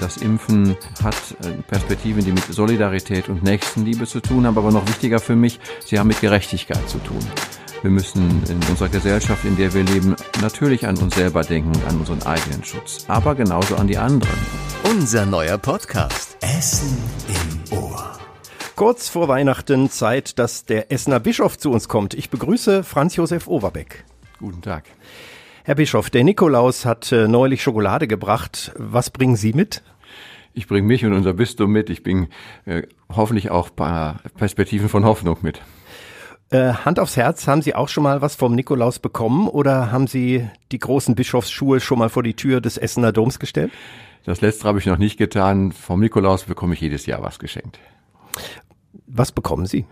Das Impfen hat äh, Perspektiven, die mit Solidarität und Nächstenliebe zu tun haben, aber noch wichtiger für mich, sie haben mit Gerechtigkeit zu tun. Wir müssen in unserer Gesellschaft, in der wir leben, natürlich an uns selber denken und an unseren eigenen Schutz, aber genauso an die anderen. Unser neuer Podcast Essen im Ohr. Kurz vor Weihnachten Zeit, dass der Essener Bischof zu uns kommt. Ich begrüße Franz Josef Overbeck. Guten Tag. Herr Bischof, der Nikolaus hat äh, neulich Schokolade gebracht. Was bringen Sie mit? Ich bringe mich und unser Bistum mit. Ich bringe äh, hoffentlich auch ein paar Perspektiven von Hoffnung mit. Äh, Hand aufs Herz, haben Sie auch schon mal was vom Nikolaus bekommen oder haben Sie die großen Bischofsschuhe schon mal vor die Tür des Essener Doms gestellt? Das letzte habe ich noch nicht getan. Vom Nikolaus bekomme ich jedes Jahr was geschenkt. Was bekommen Sie?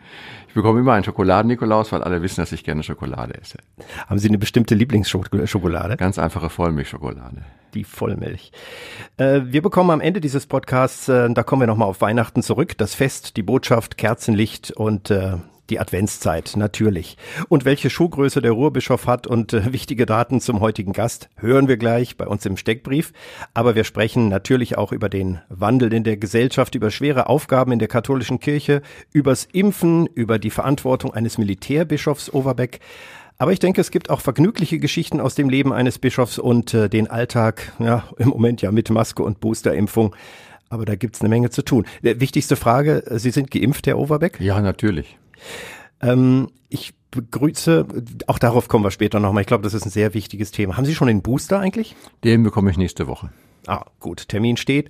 Ich bekomme immer einen Schokoladen-Nikolaus, weil alle wissen, dass ich gerne Schokolade esse. Haben Sie eine bestimmte Lieblingsschokolade? Ganz einfache Vollmilchschokolade. Die Vollmilch. Äh, wir bekommen am Ende dieses Podcasts, äh, da kommen wir nochmal auf Weihnachten zurück, das Fest, die Botschaft, Kerzenlicht und äh, die Adventszeit, natürlich. Und welche Schuhgröße der Ruhrbischof hat und äh, wichtige Daten zum heutigen Gast hören wir gleich bei uns im Steckbrief. Aber wir sprechen natürlich auch über den Wandel in der Gesellschaft, über schwere Aufgaben in der katholischen Kirche, übers Impfen, über die Verantwortung eines Militärbischofs Overbeck. Aber ich denke, es gibt auch vergnügliche Geschichten aus dem Leben eines Bischofs und äh, den Alltag, ja, im Moment ja mit Maske und Boosterimpfung. Aber da gibt's eine Menge zu tun. Der wichtigste Frage, Sie sind geimpft, Herr Overbeck? Ja, natürlich. Ähm, ich begrüße, auch darauf kommen wir später nochmal. Ich glaube, das ist ein sehr wichtiges Thema. Haben Sie schon den Booster eigentlich? Den bekomme ich nächste Woche. Ah, gut. Termin steht.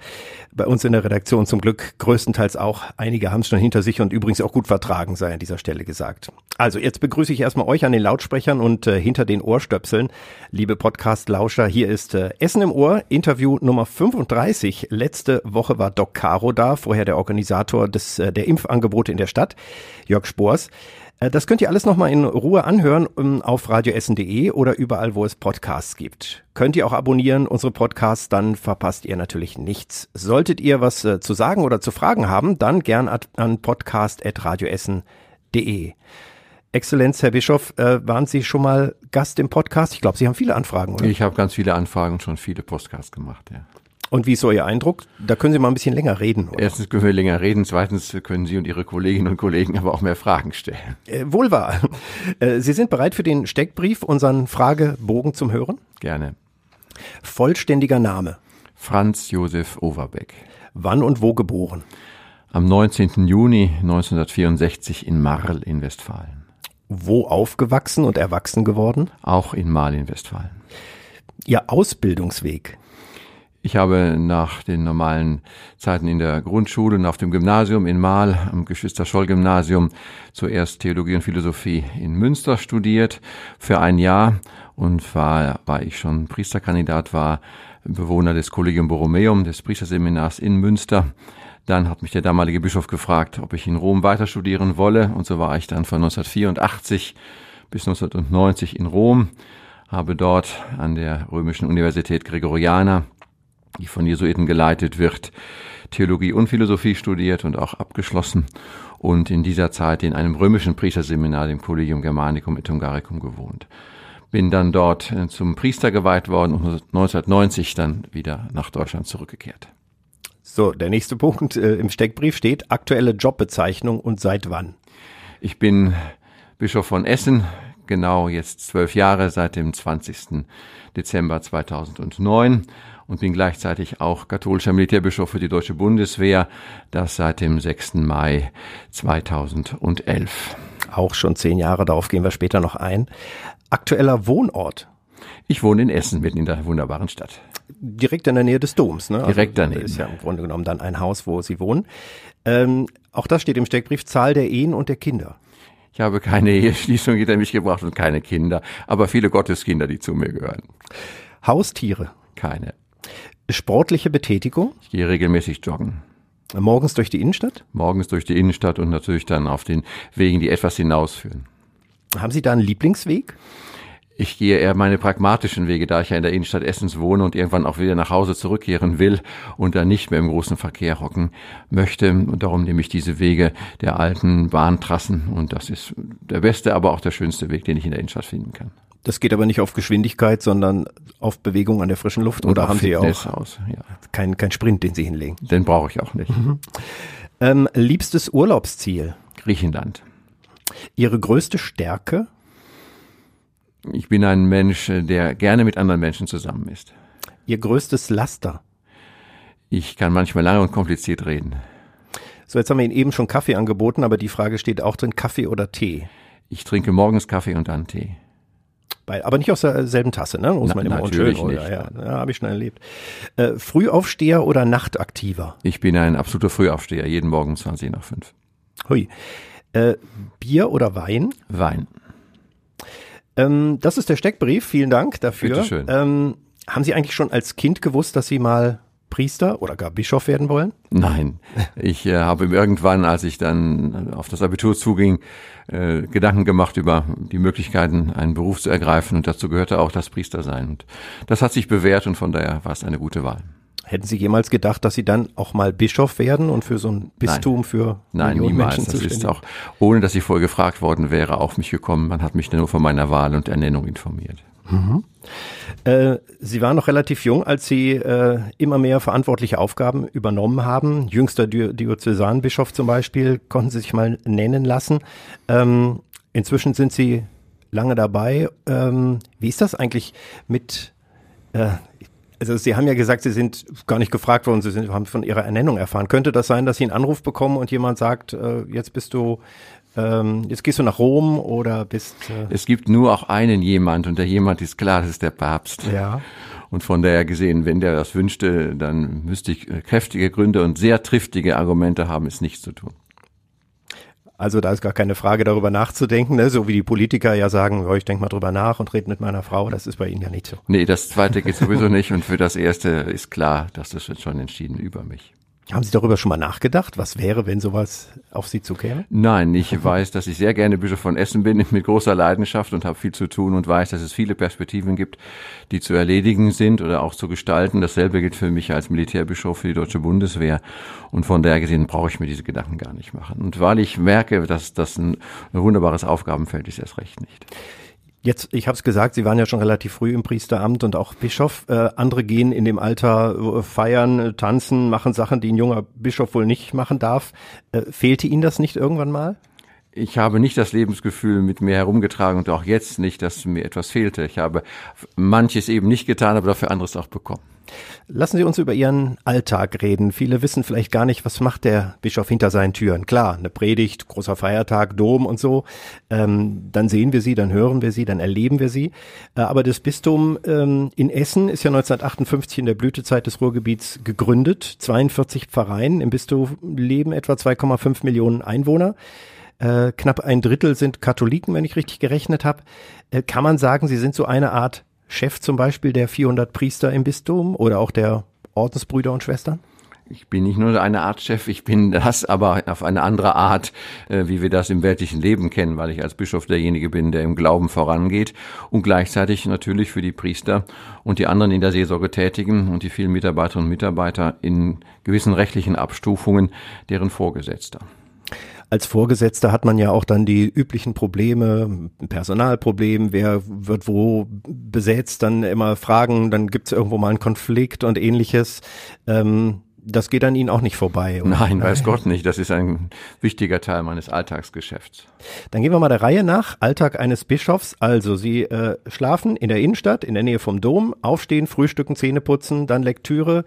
Bei uns in der Redaktion zum Glück größtenteils auch. Einige haben es schon hinter sich und übrigens auch gut vertragen, sei an dieser Stelle gesagt. Also jetzt begrüße ich erstmal euch an den Lautsprechern und äh, hinter den Ohrstöpseln. Liebe Podcast-Lauscher, hier ist äh, Essen im Ohr, Interview Nummer 35. Letzte Woche war Doc Caro da, vorher der Organisator des, äh, der Impfangebote in der Stadt, Jörg Spors. Äh, das könnt ihr alles nochmal in Ruhe anhören ähm, auf radioessen.de oder überall, wo es Podcasts gibt. Könnt ihr auch abonnieren, unsere Podcasts, dann verpasst ihr natürlich nichts. Solltet ihr was äh, zu sagen oder zu fragen haben, dann gern an podcast.radioessen.de. Exzellenz, Herr Bischof, äh, waren Sie schon mal Gast im Podcast? Ich glaube, Sie haben viele Anfragen, oder? Ich habe ganz viele Anfragen und schon viele Podcasts gemacht, ja. Und wie ist so Ihr Eindruck? Da können Sie mal ein bisschen länger reden. Oder? Erstens können wir länger reden, zweitens können Sie und Ihre Kolleginnen und Kollegen aber auch mehr Fragen stellen. Äh, wohl wahr. Äh, Sie sind bereit für den Steckbrief, unseren Fragebogen zum Hören? Gerne. Vollständiger Name. Franz Josef Overbeck. Wann und wo geboren? Am 19. Juni 1964 in Marl in Westfalen. Wo aufgewachsen und erwachsen geworden? Auch in Marl in Westfalen. Ihr Ausbildungsweg? Ich habe nach den normalen Zeiten in der Grundschule und auf dem Gymnasium in Mahl, am Geschwister-Scholl-Gymnasium, zuerst Theologie und Philosophie in Münster studiert für ein Jahr und war, war ich schon Priesterkandidat, war Bewohner des Collegium Borromeum, des Priesterseminars in Münster. Dann hat mich der damalige Bischof gefragt, ob ich in Rom weiter studieren wolle und so war ich dann von 1984 bis 1990 in Rom, habe dort an der Römischen Universität Gregoriana die von Jesuiten geleitet wird, Theologie und Philosophie studiert und auch abgeschlossen und in dieser Zeit in einem römischen Priesterseminar, dem Collegium Germanicum et Hungaricum, gewohnt. Bin dann dort äh, zum Priester geweiht worden und 1990 dann wieder nach Deutschland zurückgekehrt. So, der nächste Punkt äh, im Steckbrief steht aktuelle Jobbezeichnung und seit wann? Ich bin Bischof von Essen, genau jetzt zwölf Jahre seit dem 20. Dezember 2009 und bin gleichzeitig auch katholischer Militärbischof für die Deutsche Bundeswehr, das seit dem 6. Mai 2011. Auch schon zehn Jahre, darauf gehen wir später noch ein. Aktueller Wohnort? Ich wohne in Essen, mitten in der wunderbaren Stadt. Direkt in der Nähe des Doms, ne? Direkt also, daneben. Ist ja im Grunde genommen dann ein Haus, wo Sie wohnen. Ähm, auch das steht im Steckbrief, Zahl der Ehen und der Kinder. Ich habe keine Eheschließung hinter mich gebracht und keine Kinder, aber viele Gotteskinder, die zu mir gehören. Haustiere? Keine. Sportliche Betätigung? Ich gehe regelmäßig joggen. Morgens durch die Innenstadt? Morgens durch die Innenstadt und natürlich dann auf den Wegen, die etwas hinausführen. Haben Sie da einen Lieblingsweg? Ich gehe eher meine pragmatischen Wege, da ich ja in der Innenstadt Essens wohne und irgendwann auch wieder nach Hause zurückkehren will und dann nicht mehr im großen Verkehr hocken möchte. Und darum nehme ich diese Wege der alten Bahntrassen und das ist der beste, aber auch der schönste Weg, den ich in der Innenstadt finden kann. Das geht aber nicht auf Geschwindigkeit, sondern auf Bewegung an der frischen Luft. Und Oder auf haben Sie Fitness auch aus, ja. keinen kein Sprint, den Sie hinlegen? Den brauche ich auch nicht. Ähm, liebstes Urlaubsziel? Griechenland. Ihre größte Stärke? Ich bin ein Mensch, der gerne mit anderen Menschen zusammen ist. Ihr größtes Laster? Ich kann manchmal lange und kompliziert reden. So, jetzt haben wir Ihnen eben schon Kaffee angeboten, aber die Frage steht auch drin, Kaffee oder Tee? Ich trinke morgens Kaffee und dann Tee. Bei, aber nicht aus derselben Tasse, ne? Muss Na, man immer natürlich unschön, nicht. Ja, ja, habe ich schon erlebt. Äh, Frühaufsteher oder Nachtaktiver? Ich bin ein absoluter Frühaufsteher, jeden Morgen 20 nach 5. Hui. Äh, Bier oder Wein? Wein. Ähm, das ist der Steckbrief. Vielen Dank dafür. Bitteschön. Ähm, haben Sie eigentlich schon als Kind gewusst, dass Sie mal Priester oder gar Bischof werden wollen? Nein, ich äh, habe irgendwann, als ich dann auf das Abitur zuging, äh, Gedanken gemacht über die Möglichkeiten, einen Beruf zu ergreifen und dazu gehörte auch das Priestersein. Und das hat sich bewährt und von daher war es eine gute Wahl. Hätten Sie jemals gedacht, dass Sie dann auch mal Bischof werden und für so ein Bistum für Nein, Millionen niemals. Menschen Das ist zuständig? auch, ohne dass ich vorher gefragt worden wäre, auf mich gekommen. Man hat mich nur von meiner Wahl und Ernennung informiert. Äh, Sie waren noch relativ jung, als Sie äh, immer mehr verantwortliche Aufgaben übernommen haben. Jüngster Di Diözesanbischof zum Beispiel konnten Sie sich mal nennen lassen. Ähm, inzwischen sind Sie lange dabei. Ähm, wie ist das eigentlich mit äh, also Sie haben ja gesagt, Sie sind gar nicht gefragt worden, Sie haben von Ihrer Ernennung erfahren. Könnte das sein, dass Sie einen Anruf bekommen und jemand sagt, jetzt bist du, ähm, jetzt gehst du nach Rom oder bist äh, Es gibt nur auch einen jemand und der jemand ist klar, das ist der Papst. ja. Und von daher gesehen, wenn der das wünschte, dann müsste ich äh, kräftige Gründe und sehr triftige Argumente haben, es nicht zu tun. Also da ist gar keine Frage, darüber nachzudenken, ne? so wie die Politiker ja sagen, oh, ich denke mal drüber nach und rede mit meiner Frau. Das ist bei Ihnen ja nicht so. Nee, das zweite geht sowieso nicht und für das erste ist klar, dass das wird schon entschieden über mich. Haben Sie darüber schon mal nachgedacht? Was wäre, wenn sowas auf Sie zukäme? Nein, ich weiß, dass ich sehr gerne Bischof von Essen bin, mit großer Leidenschaft und habe viel zu tun und weiß, dass es viele Perspektiven gibt, die zu erledigen sind oder auch zu gestalten. Dasselbe gilt für mich als Militärbischof für die deutsche Bundeswehr. Und von daher gesehen brauche ich mir diese Gedanken gar nicht machen. Und weil ich merke, dass das ein, ein wunderbares Aufgabenfeld ist, erst recht nicht. Jetzt, ich habe es gesagt, Sie waren ja schon relativ früh im Priesteramt und auch Bischof. Äh, andere gehen in dem Alter äh, feiern, äh, tanzen, machen Sachen, die ein junger Bischof wohl nicht machen darf. Äh, fehlte Ihnen das nicht irgendwann mal? Ich habe nicht das Lebensgefühl mit mir herumgetragen und auch jetzt nicht, dass mir etwas fehlte. Ich habe manches eben nicht getan, aber dafür anderes auch bekommen. Lassen Sie uns über Ihren Alltag reden. Viele wissen vielleicht gar nicht, was macht der Bischof hinter seinen Türen. Klar, eine Predigt, großer Feiertag, Dom und so. Ähm, dann sehen wir sie, dann hören wir sie, dann erleben wir sie. Äh, aber das Bistum ähm, in Essen ist ja 1958 in der Blütezeit des Ruhrgebiets gegründet. 42 Pfarreien. Im Bistum leben etwa 2,5 Millionen Einwohner. Äh, knapp ein Drittel sind Katholiken, wenn ich richtig gerechnet habe. Äh, kann man sagen, sie sind so eine Art Chef zum Beispiel der 400 Priester im Bistum oder auch der Ordensbrüder und Schwestern? Ich bin nicht nur eine Art Chef, ich bin das, aber auf eine andere Art, äh, wie wir das im weltlichen Leben kennen, weil ich als Bischof derjenige bin, der im Glauben vorangeht und gleichzeitig natürlich für die Priester und die anderen in der Seelsorge tätigen und die vielen Mitarbeiterinnen und Mitarbeiter in gewissen rechtlichen Abstufungen deren Vorgesetzter. Als Vorgesetzter hat man ja auch dann die üblichen Probleme, Personalproblem, wer wird wo besetzt, dann immer Fragen, dann gibt es irgendwo mal einen Konflikt und ähnliches. Ähm, das geht an Ihnen auch nicht vorbei. oder? Nein, weiß Gott nicht. Das ist ein wichtiger Teil meines Alltagsgeschäfts. Dann gehen wir mal der Reihe nach. Alltag eines Bischofs. Also Sie äh, schlafen in der Innenstadt, in der Nähe vom Dom, aufstehen, frühstücken, Zähne putzen, dann Lektüre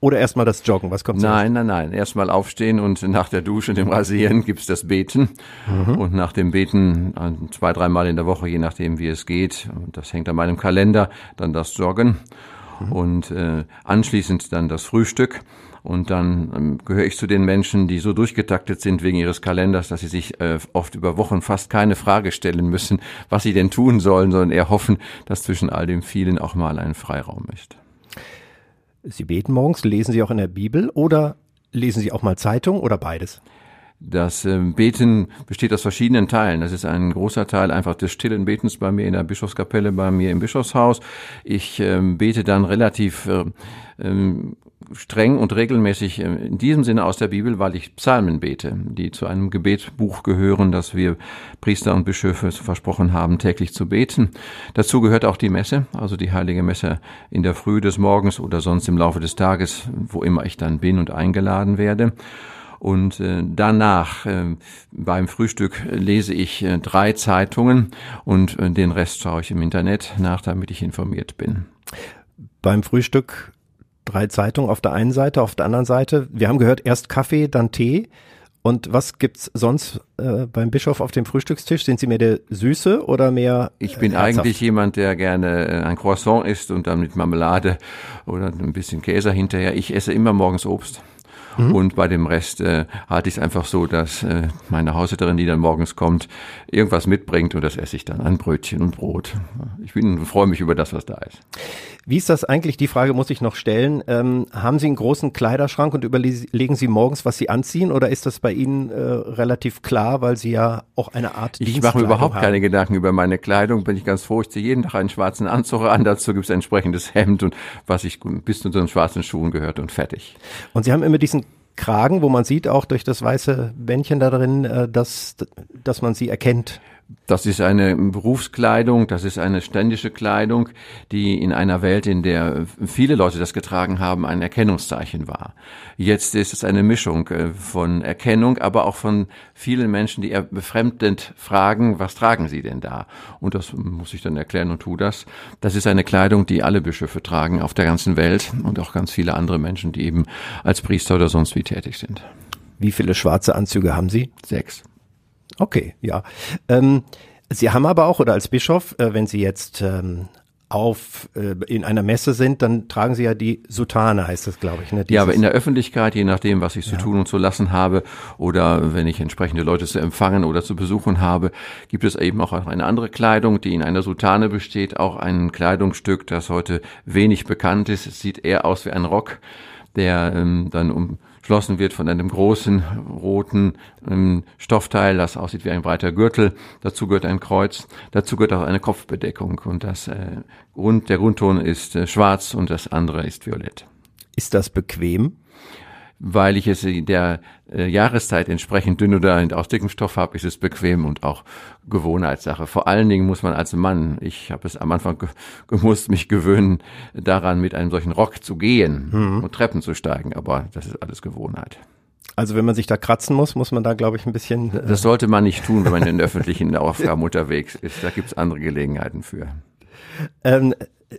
oder erstmal das Joggen. Was kommt? Nein, nein, nein. Erstmal aufstehen und nach der Dusche, dem Rasieren gibt's das Beten. Und nach dem Beten äh, zwei, dreimal in der Woche, je nachdem wie es geht. Und das hängt an meinem Kalender. Dann das Joggen. Und äh, anschließend dann das Frühstück. Und dann ähm, gehöre ich zu den Menschen, die so durchgetaktet sind wegen ihres Kalenders, dass sie sich äh, oft über Wochen fast keine Frage stellen müssen, was sie denn tun sollen, sondern eher hoffen, dass zwischen all dem vielen auch mal ein Freiraum ist. Sie beten morgens, lesen Sie auch in der Bibel oder lesen Sie auch mal Zeitung oder beides? Das äh, Beten besteht aus verschiedenen Teilen. Das ist ein großer Teil einfach des stillen Betens bei mir in der Bischofskapelle, bei mir im Bischofshaus. Ich äh, bete dann relativ äh, ähm, streng und regelmäßig äh, in diesem Sinne aus der Bibel, weil ich Psalmen bete, die zu einem Gebetbuch gehören, das wir Priester und Bischöfe versprochen haben, täglich zu beten. Dazu gehört auch die Messe, also die heilige Messe in der Früh des Morgens oder sonst im Laufe des Tages, wo immer ich dann bin und eingeladen werde. Und äh, danach äh, beim Frühstück lese ich äh, drei Zeitungen und äh, den Rest schaue ich im Internet nach, damit ich informiert bin. Beim Frühstück drei Zeitungen auf der einen Seite, auf der anderen Seite. Wir haben gehört, erst Kaffee, dann Tee. Und was gibt's sonst äh, beim Bischof auf dem Frühstückstisch? Sind Sie mehr der Süße oder mehr? Ich bin herzhaft? eigentlich jemand, der gerne äh, ein Croissant isst und dann mit Marmelade oder ein bisschen Käse hinterher. Ich esse immer morgens Obst. Mhm. Und bei dem Rest äh, halte ich es einfach so, dass äh, meine Haushälterin, die dann morgens kommt, irgendwas mitbringt und das esse ich dann an Brötchen und Brot. Ich bin freue mich über das, was da ist. Wie ist das eigentlich? Die Frage muss ich noch stellen. Ähm, haben Sie einen großen Kleiderschrank und überlegen Sie morgens, was Sie anziehen, oder ist das bei Ihnen äh, relativ klar, weil Sie ja auch eine Art Ich mache mir überhaupt haben? keine Gedanken über meine Kleidung. Bin ich ganz froh. Ich ziehe jeden Tag einen schwarzen Anzug an. Dazu gibt es ein entsprechendes Hemd und was ich bis zu den schwarzen Schuhen gehört und fertig. Und Sie haben immer diesen Kragen, wo man sieht auch durch das weiße Bändchen da drin, äh, dass, dass man sie erkennt. Das ist eine Berufskleidung, das ist eine ständische Kleidung, die in einer Welt, in der viele Leute das getragen haben, ein Erkennungszeichen war. Jetzt ist es eine Mischung äh, von Erkennung, aber auch von vielen Menschen, die befremdend fragen, was tragen sie denn da? Und das muss ich dann erklären und tu das. Das ist eine Kleidung, die alle Bischöfe tragen auf der ganzen Welt und auch ganz viele andere Menschen, die eben als Priester oder sonst wie tätig sind. Wie viele schwarze Anzüge haben Sie? Sechs. Okay, ja. Ähm, Sie haben aber auch, oder als Bischof, äh, wenn Sie jetzt ähm, auf äh, in einer Messe sind, dann tragen Sie ja die Sutane, heißt das, glaube ich. Ne? ja, aber in der Öffentlichkeit, je nachdem, was ich ja. zu tun und zu lassen habe, oder wenn ich entsprechende Leute zu empfangen oder zu besuchen habe, gibt es eben auch eine andere Kleidung, die in einer Sutane besteht, auch ein Kleidungsstück, das heute wenig bekannt ist. Es sieht eher aus wie ein Rock, der ähm, dann um geschlossen wird von einem großen roten ähm, Stoffteil, das aussieht wie ein breiter Gürtel. Dazu gehört ein Kreuz. Dazu gehört auch eine Kopfbedeckung. Und das äh, Grund, der Grundton ist äh, schwarz und das andere ist violett. Ist das bequem? Weil ich es der äh, Jahreszeit entsprechend dünn oder aus dickem Stoff habe, ist es bequem und auch Gewohnheitssache. Vor allen Dingen muss man als Mann, ich habe es am Anfang ge gemusst, mich gewöhnen, daran mit einem solchen Rock zu gehen mhm. und Treppen zu steigen, aber das ist alles Gewohnheit. Also wenn man sich da kratzen muss, muss man da, glaube ich, ein bisschen. Äh das sollte man nicht tun, wenn man in öffentlichen Aufgaben unterwegs ist. Da gibt es andere Gelegenheiten für. Ähm,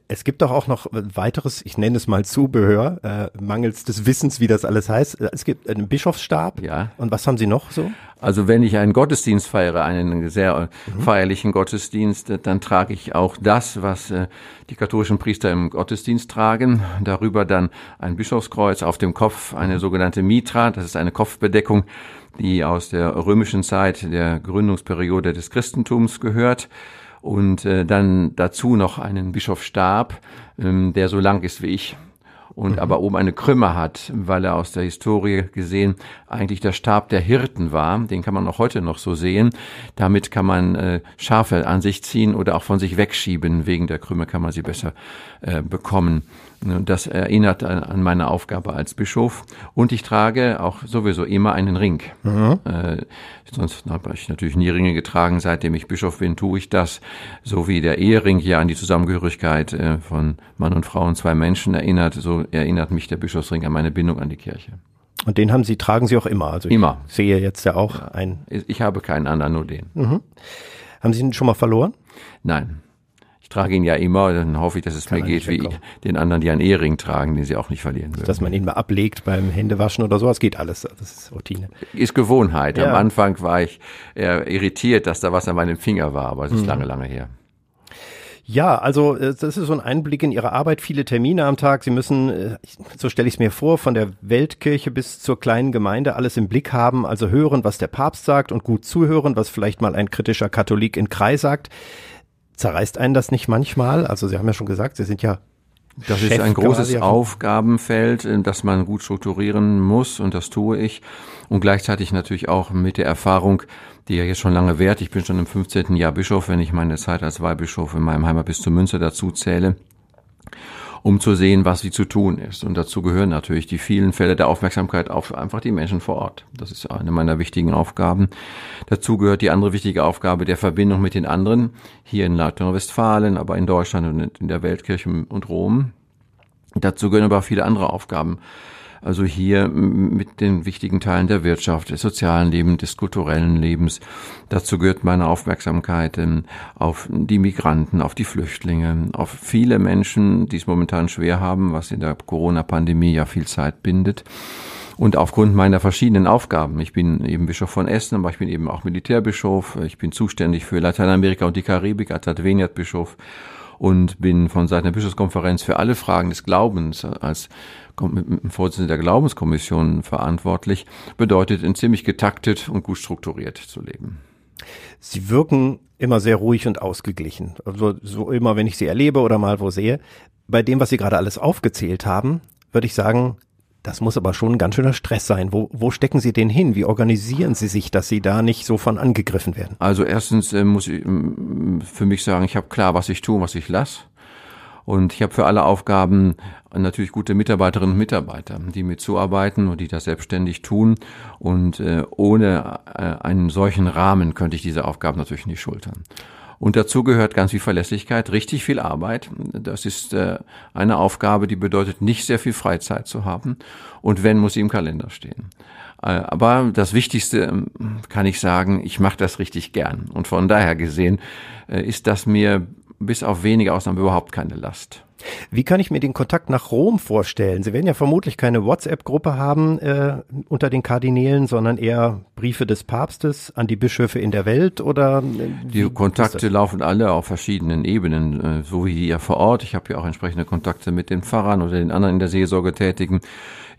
es gibt doch auch noch weiteres, ich nenne es mal Zubehör, äh, mangels des Wissens, wie das alles heißt. Es gibt einen Bischofsstab. Ja. Und was haben Sie noch so? Also wenn ich einen Gottesdienst feiere, einen sehr mhm. feierlichen Gottesdienst, dann trage ich auch das, was äh, die katholischen Priester im Gottesdienst tragen. Darüber dann ein Bischofskreuz auf dem Kopf, eine sogenannte Mitra, das ist eine Kopfbedeckung, die aus der römischen Zeit der Gründungsperiode des Christentums gehört und äh, dann dazu noch einen Bischofsstab, ähm, der so lang ist wie ich und mhm. aber oben eine Krümme hat, weil er aus der Historie gesehen eigentlich der Stab der Hirten war. Den kann man auch heute noch so sehen. Damit kann man äh, Schafe an sich ziehen oder auch von sich wegschieben. Wegen der Krümme kann man sie besser äh, bekommen. Das erinnert an meine Aufgabe als Bischof. Und ich trage auch sowieso immer einen Ring. Mhm. Äh, sonst habe ich natürlich nie Ringe getragen. Seitdem ich Bischof bin, tue ich das. So wie der Ehering hier an die Zusammengehörigkeit äh, von Mann und Frau und zwei Menschen erinnert, so erinnert mich der Bischofsring an meine Bindung an die Kirche. Und den haben Sie, tragen Sie auch immer? Also immer. Ich sehe jetzt ja auch ja. einen. Ich habe keinen anderen, nur den. Mhm. Haben Sie ihn schon mal verloren? Nein. Ich trage ihn ja immer, dann hoffe ich, dass es Kann mir geht wie den anderen, die einen Ehering tragen, den sie auch nicht verlieren würden. Dass man ihn mal ablegt beim Händewaschen oder sowas, geht alles. Das ist Routine. Ist Gewohnheit. Ja. Am Anfang war ich eher irritiert, dass da was an meinem Finger war, aber es ist mhm. lange, lange her. Ja, also äh, das ist so ein Einblick in Ihre Arbeit, viele Termine am Tag. Sie müssen, äh, so stelle ich es mir vor, von der Weltkirche bis zur kleinen Gemeinde alles im Blick haben, also hören, was der Papst sagt und gut zuhören, was vielleicht mal ein kritischer Katholik in Kreis sagt. Zerreißt einen das nicht manchmal? Also Sie haben ja schon gesagt, Sie sind ja Das Chef ist ein großes Aufgabenfeld, das man gut strukturieren muss und das tue ich. Und gleichzeitig natürlich auch mit der Erfahrung, die ja jetzt schon lange währt. Ich bin schon im 15. Jahr Bischof, wenn ich meine Zeit als Weihbischof in meinem Heimat bis zur Münze dazu zähle um zu sehen, was wie zu tun ist. Und dazu gehören natürlich die vielen Fälle der Aufmerksamkeit auf einfach die Menschen vor Ort. Das ist eine meiner wichtigen Aufgaben. Dazu gehört die andere wichtige Aufgabe der Verbindung mit den anderen, hier in Nordrhein-Westfalen, aber in Deutschland und in der Weltkirche und Rom. Dazu gehören aber auch viele andere Aufgaben also hier mit den wichtigen Teilen der Wirtschaft, des sozialen Lebens, des kulturellen Lebens. Dazu gehört meine Aufmerksamkeit ähm, auf die Migranten, auf die Flüchtlinge, auf viele Menschen, die es momentan schwer haben, was in der Corona-Pandemie ja viel Zeit bindet. Und aufgrund meiner verschiedenen Aufgaben, ich bin eben Bischof von Essen, aber ich bin eben auch Militärbischof, ich bin zuständig für Lateinamerika und die Karibik als Adveniat-Bischof und bin von Seiten der Bischofskonferenz für alle Fragen des Glaubens als Vorsitzender der Glaubenskommission verantwortlich, bedeutet, in ziemlich getaktet und gut strukturiert zu leben. Sie wirken immer sehr ruhig und ausgeglichen. Also so immer, wenn ich Sie erlebe oder mal wo sehe. Bei dem, was Sie gerade alles aufgezählt haben, würde ich sagen, das muss aber schon ein ganz schöner Stress sein. Wo, wo stecken Sie den hin? Wie organisieren Sie sich, dass Sie da nicht so von angegriffen werden? Also erstens äh, muss ich äh, für mich sagen, ich habe klar, was ich tue, was ich lasse. Und ich habe für alle Aufgaben natürlich gute Mitarbeiterinnen und Mitarbeiter, die mit zuarbeiten und die das selbstständig tun. Und äh, ohne äh, einen solchen Rahmen könnte ich diese Aufgaben natürlich nicht schultern. Und dazu gehört ganz viel Verlässlichkeit, richtig viel Arbeit. Das ist äh, eine Aufgabe, die bedeutet, nicht sehr viel Freizeit zu haben. Und wenn, muss sie im Kalender stehen. Äh, aber das Wichtigste ähm, kann ich sagen, ich mache das richtig gern. Und von daher gesehen äh, ist das mir bis auf wenige Ausnahmen überhaupt keine Last. Wie kann ich mir den Kontakt nach Rom vorstellen? Sie werden ja vermutlich keine WhatsApp-Gruppe haben äh, unter den Kardinälen, sondern eher Briefe des Papstes an die Bischöfe in der Welt oder? Äh, die Kontakte laufen alle auf verschiedenen Ebenen, äh, so wie hier vor Ort. Ich habe ja auch entsprechende Kontakte mit den Pfarrern oder den anderen in der Seelsorge tätigen.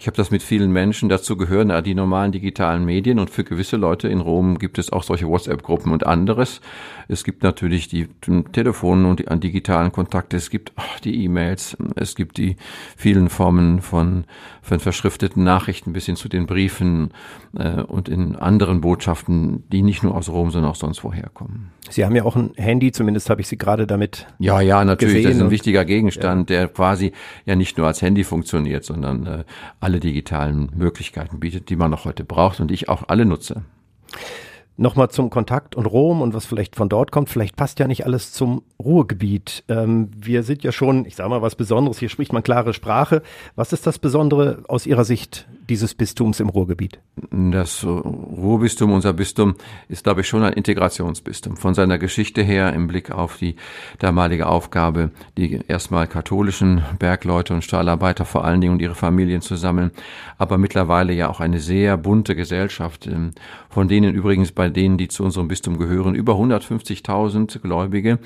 Ich habe das mit vielen Menschen. Dazu gehören die normalen digitalen Medien und für gewisse Leute in Rom gibt es auch solche WhatsApp-Gruppen und anderes. Es gibt natürlich die Telefone und die digitalen Kontakte. Es gibt die E-Mails. Es gibt die vielen Formen von, von verschrifteten Nachrichten bis hin zu den Briefen äh, und in anderen Botschaften, die nicht nur aus Rom, sondern auch sonst woher kommen. Sie haben ja auch ein Handy, zumindest habe ich Sie gerade damit. Ja, ja, natürlich. das ist ein wichtiger Gegenstand, ja. der quasi ja nicht nur als Handy funktioniert, sondern äh, alle digitalen Möglichkeiten bietet, die man noch heute braucht und ich auch alle nutze. Nochmal zum Kontakt und Rom und was vielleicht von dort kommt. Vielleicht passt ja nicht alles zum Ruhrgebiet. Ähm, wir sind ja schon, ich sage mal was Besonderes, hier spricht man klare Sprache. Was ist das Besondere aus Ihrer Sicht dieses Bistums im Ruhrgebiet? Das Ruhrbistum, unser Bistum, ist, glaube ich, schon ein Integrationsbistum. Von seiner Geschichte her im Blick auf die damalige Aufgabe, die erstmal katholischen Bergleute und Stahlarbeiter vor allen Dingen und ihre Familien zu sammeln, aber mittlerweile ja auch eine sehr bunte Gesellschaft, ähm, von denen übrigens bei denen, die zu unserem Bistum gehören, über 150.000 Gläubige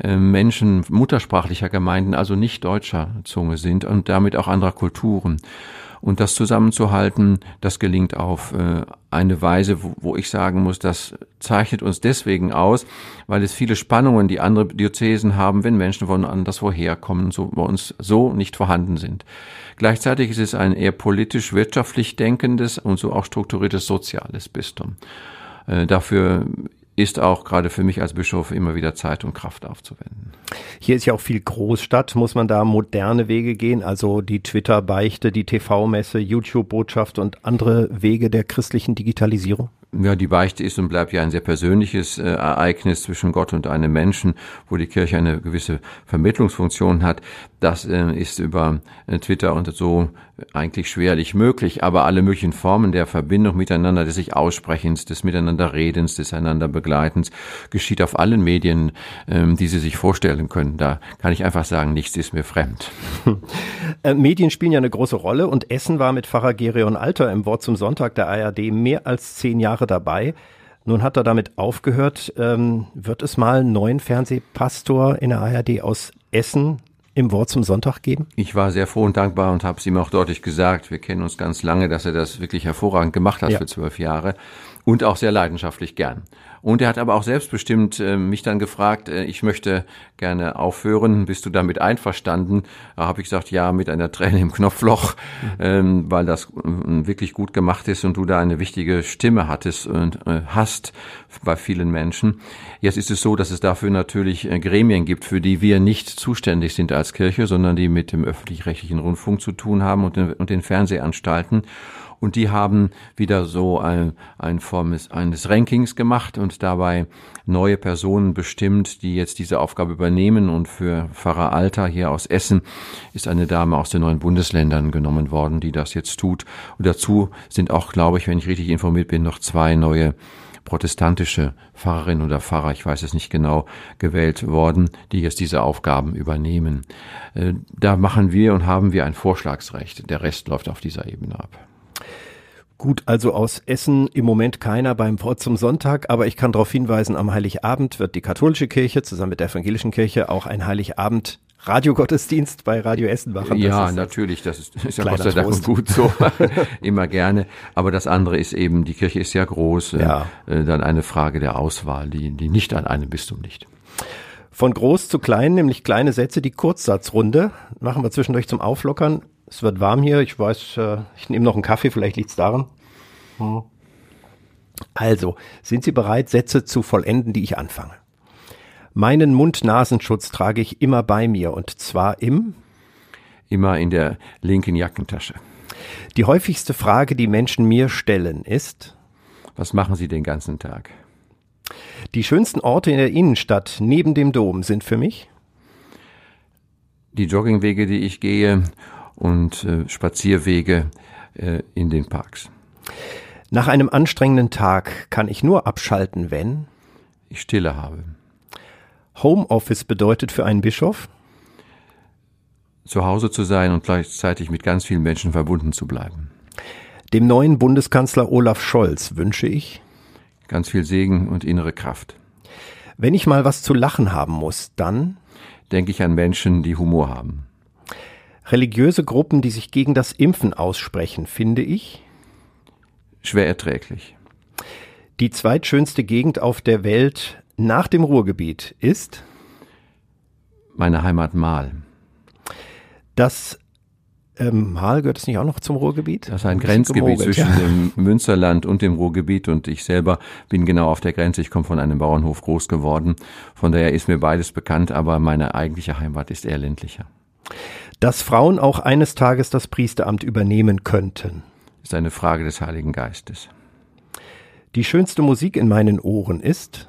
äh, Menschen muttersprachlicher Gemeinden, also nicht deutscher Zunge sind und damit auch anderer Kulturen. Und das zusammenzuhalten, das gelingt auf äh, eine Weise, wo, ich sagen muss, das zeichnet uns deswegen aus, weil es viele Spannungen, die andere Diözesen haben, wenn Menschen von anderswo herkommen, so bei uns so nicht vorhanden sind. Gleichzeitig ist es ein eher politisch wirtschaftlich denkendes und so auch strukturiertes soziales Bistum. Äh, dafür ist auch gerade für mich als Bischof immer wieder Zeit und Kraft aufzuwenden. Hier ist ja auch viel Großstadt. Muss man da moderne Wege gehen? Also die Twitter-Beichte, die TV-Messe, YouTube-Botschaft und andere Wege der christlichen Digitalisierung? Ja, die Beichte ist und bleibt ja ein sehr persönliches äh, Ereignis zwischen Gott und einem Menschen, wo die Kirche eine gewisse Vermittlungsfunktion hat. Das äh, ist über äh, Twitter und so eigentlich schwerlich möglich, aber alle möglichen Formen der Verbindung miteinander, des sich Aussprechens, des Miteinanderredens, des einander Begleitens geschieht auf allen Medien, ähm, die Sie sich vorstellen können. Da kann ich einfach sagen, nichts ist mir fremd. Äh, Medien spielen ja eine große Rolle und Essen war mit Pfarrer Gereon Alter im Wort zum Sonntag der ARD mehr als zehn Jahre dabei. Nun hat er damit aufgehört. Ähm, wird es mal einen neuen Fernsehpastor in der ARD aus Essen im Wort zum Sonntag geben? Ich war sehr froh und dankbar und habe es ihm auch deutlich gesagt. Wir kennen uns ganz lange, dass er das wirklich hervorragend gemacht hat ja. für zwölf Jahre und auch sehr leidenschaftlich gern. Und er hat aber auch selbstbestimmt äh, mich dann gefragt, äh, ich möchte gerne aufhören, bist du damit einverstanden? Da habe ich gesagt, ja, mit einer Träne im Knopfloch, mhm. ähm, weil das äh, wirklich gut gemacht ist und du da eine wichtige Stimme hattest und äh, hast bei vielen Menschen. Jetzt ist es so, dass es dafür natürlich äh, Gremien gibt, für die wir nicht zuständig sind als Kirche, sondern die mit dem öffentlich-rechtlichen Rundfunk zu tun haben und den, und den Fernsehanstalten und die haben wieder so ein, ein Form eines Rankings gemacht und dabei neue Personen bestimmt, die jetzt diese Aufgabe übernehmen und für Pfarrer Alter hier aus Essen ist eine Dame aus den neuen Bundesländern genommen worden, die das jetzt tut. Und dazu sind auch, glaube ich, wenn ich richtig informiert bin, noch zwei neue protestantische Pfarrerin oder Pfarrer, ich weiß es nicht genau, gewählt worden, die jetzt diese Aufgaben übernehmen. Äh, da machen wir und haben wir ein Vorschlagsrecht. Der Rest läuft auf dieser Ebene ab. Gut, also aus Essen im Moment keiner beim Wort zum Sonntag, aber ich kann darauf hinweisen, am Heiligabend wird die katholische Kirche zusammen mit der evangelischen Kirche auch ein Heiligabend Radiogottesdienst bei Radio Essen machen. Das ja, natürlich, das ist, ist ja Gott sei Dank gut so, immer gerne. Aber das andere ist eben, die Kirche ist ja groß, äh, ja. Äh, dann eine Frage der Auswahl, die, die nicht an einem Bistum liegt. Von groß zu klein, nämlich kleine Sätze, die Kurzsatzrunde, machen wir zwischendurch zum Auflockern. Es wird warm hier. Ich weiß, äh, ich nehme noch einen Kaffee, vielleicht liegt es daran. Hm. Also, sind Sie bereit, Sätze zu vollenden, die ich anfange? Meinen Mund-Nasenschutz trage ich immer bei mir und zwar im immer in der linken Jackentasche. Die häufigste Frage, die Menschen mir stellen, ist Was machen Sie den ganzen Tag? Die schönsten Orte in der Innenstadt neben dem Dom sind für mich die Joggingwege, die ich gehe und äh, Spazierwege äh, in den Parks. Nach einem anstrengenden Tag kann ich nur abschalten, wenn ich Stille habe. Homeoffice bedeutet für einen Bischof zu Hause zu sein und gleichzeitig mit ganz vielen Menschen verbunden zu bleiben. Dem neuen Bundeskanzler Olaf Scholz wünsche ich ganz viel Segen und innere Kraft. Wenn ich mal was zu lachen haben muss, dann denke ich an Menschen, die Humor haben. Religiöse Gruppen, die sich gegen das Impfen aussprechen, finde ich schwer erträglich. Die zweitschönste Gegend auf der Welt nach dem Ruhrgebiet ist meine Heimat Mahl. Das ähm, Mahl gehört es nicht auch noch zum Ruhrgebiet? Das ist ein, ein Grenzgebiet zwischen ja. dem Münsterland und dem Ruhrgebiet und ich selber bin genau auf der Grenze. Ich komme von einem Bauernhof groß geworden. Von daher ist mir beides bekannt, aber meine eigentliche Heimat ist eher ländlicher. Dass Frauen auch eines Tages das Priesteramt übernehmen könnten. Ist eine Frage des Heiligen Geistes. Die schönste Musik in meinen Ohren ist?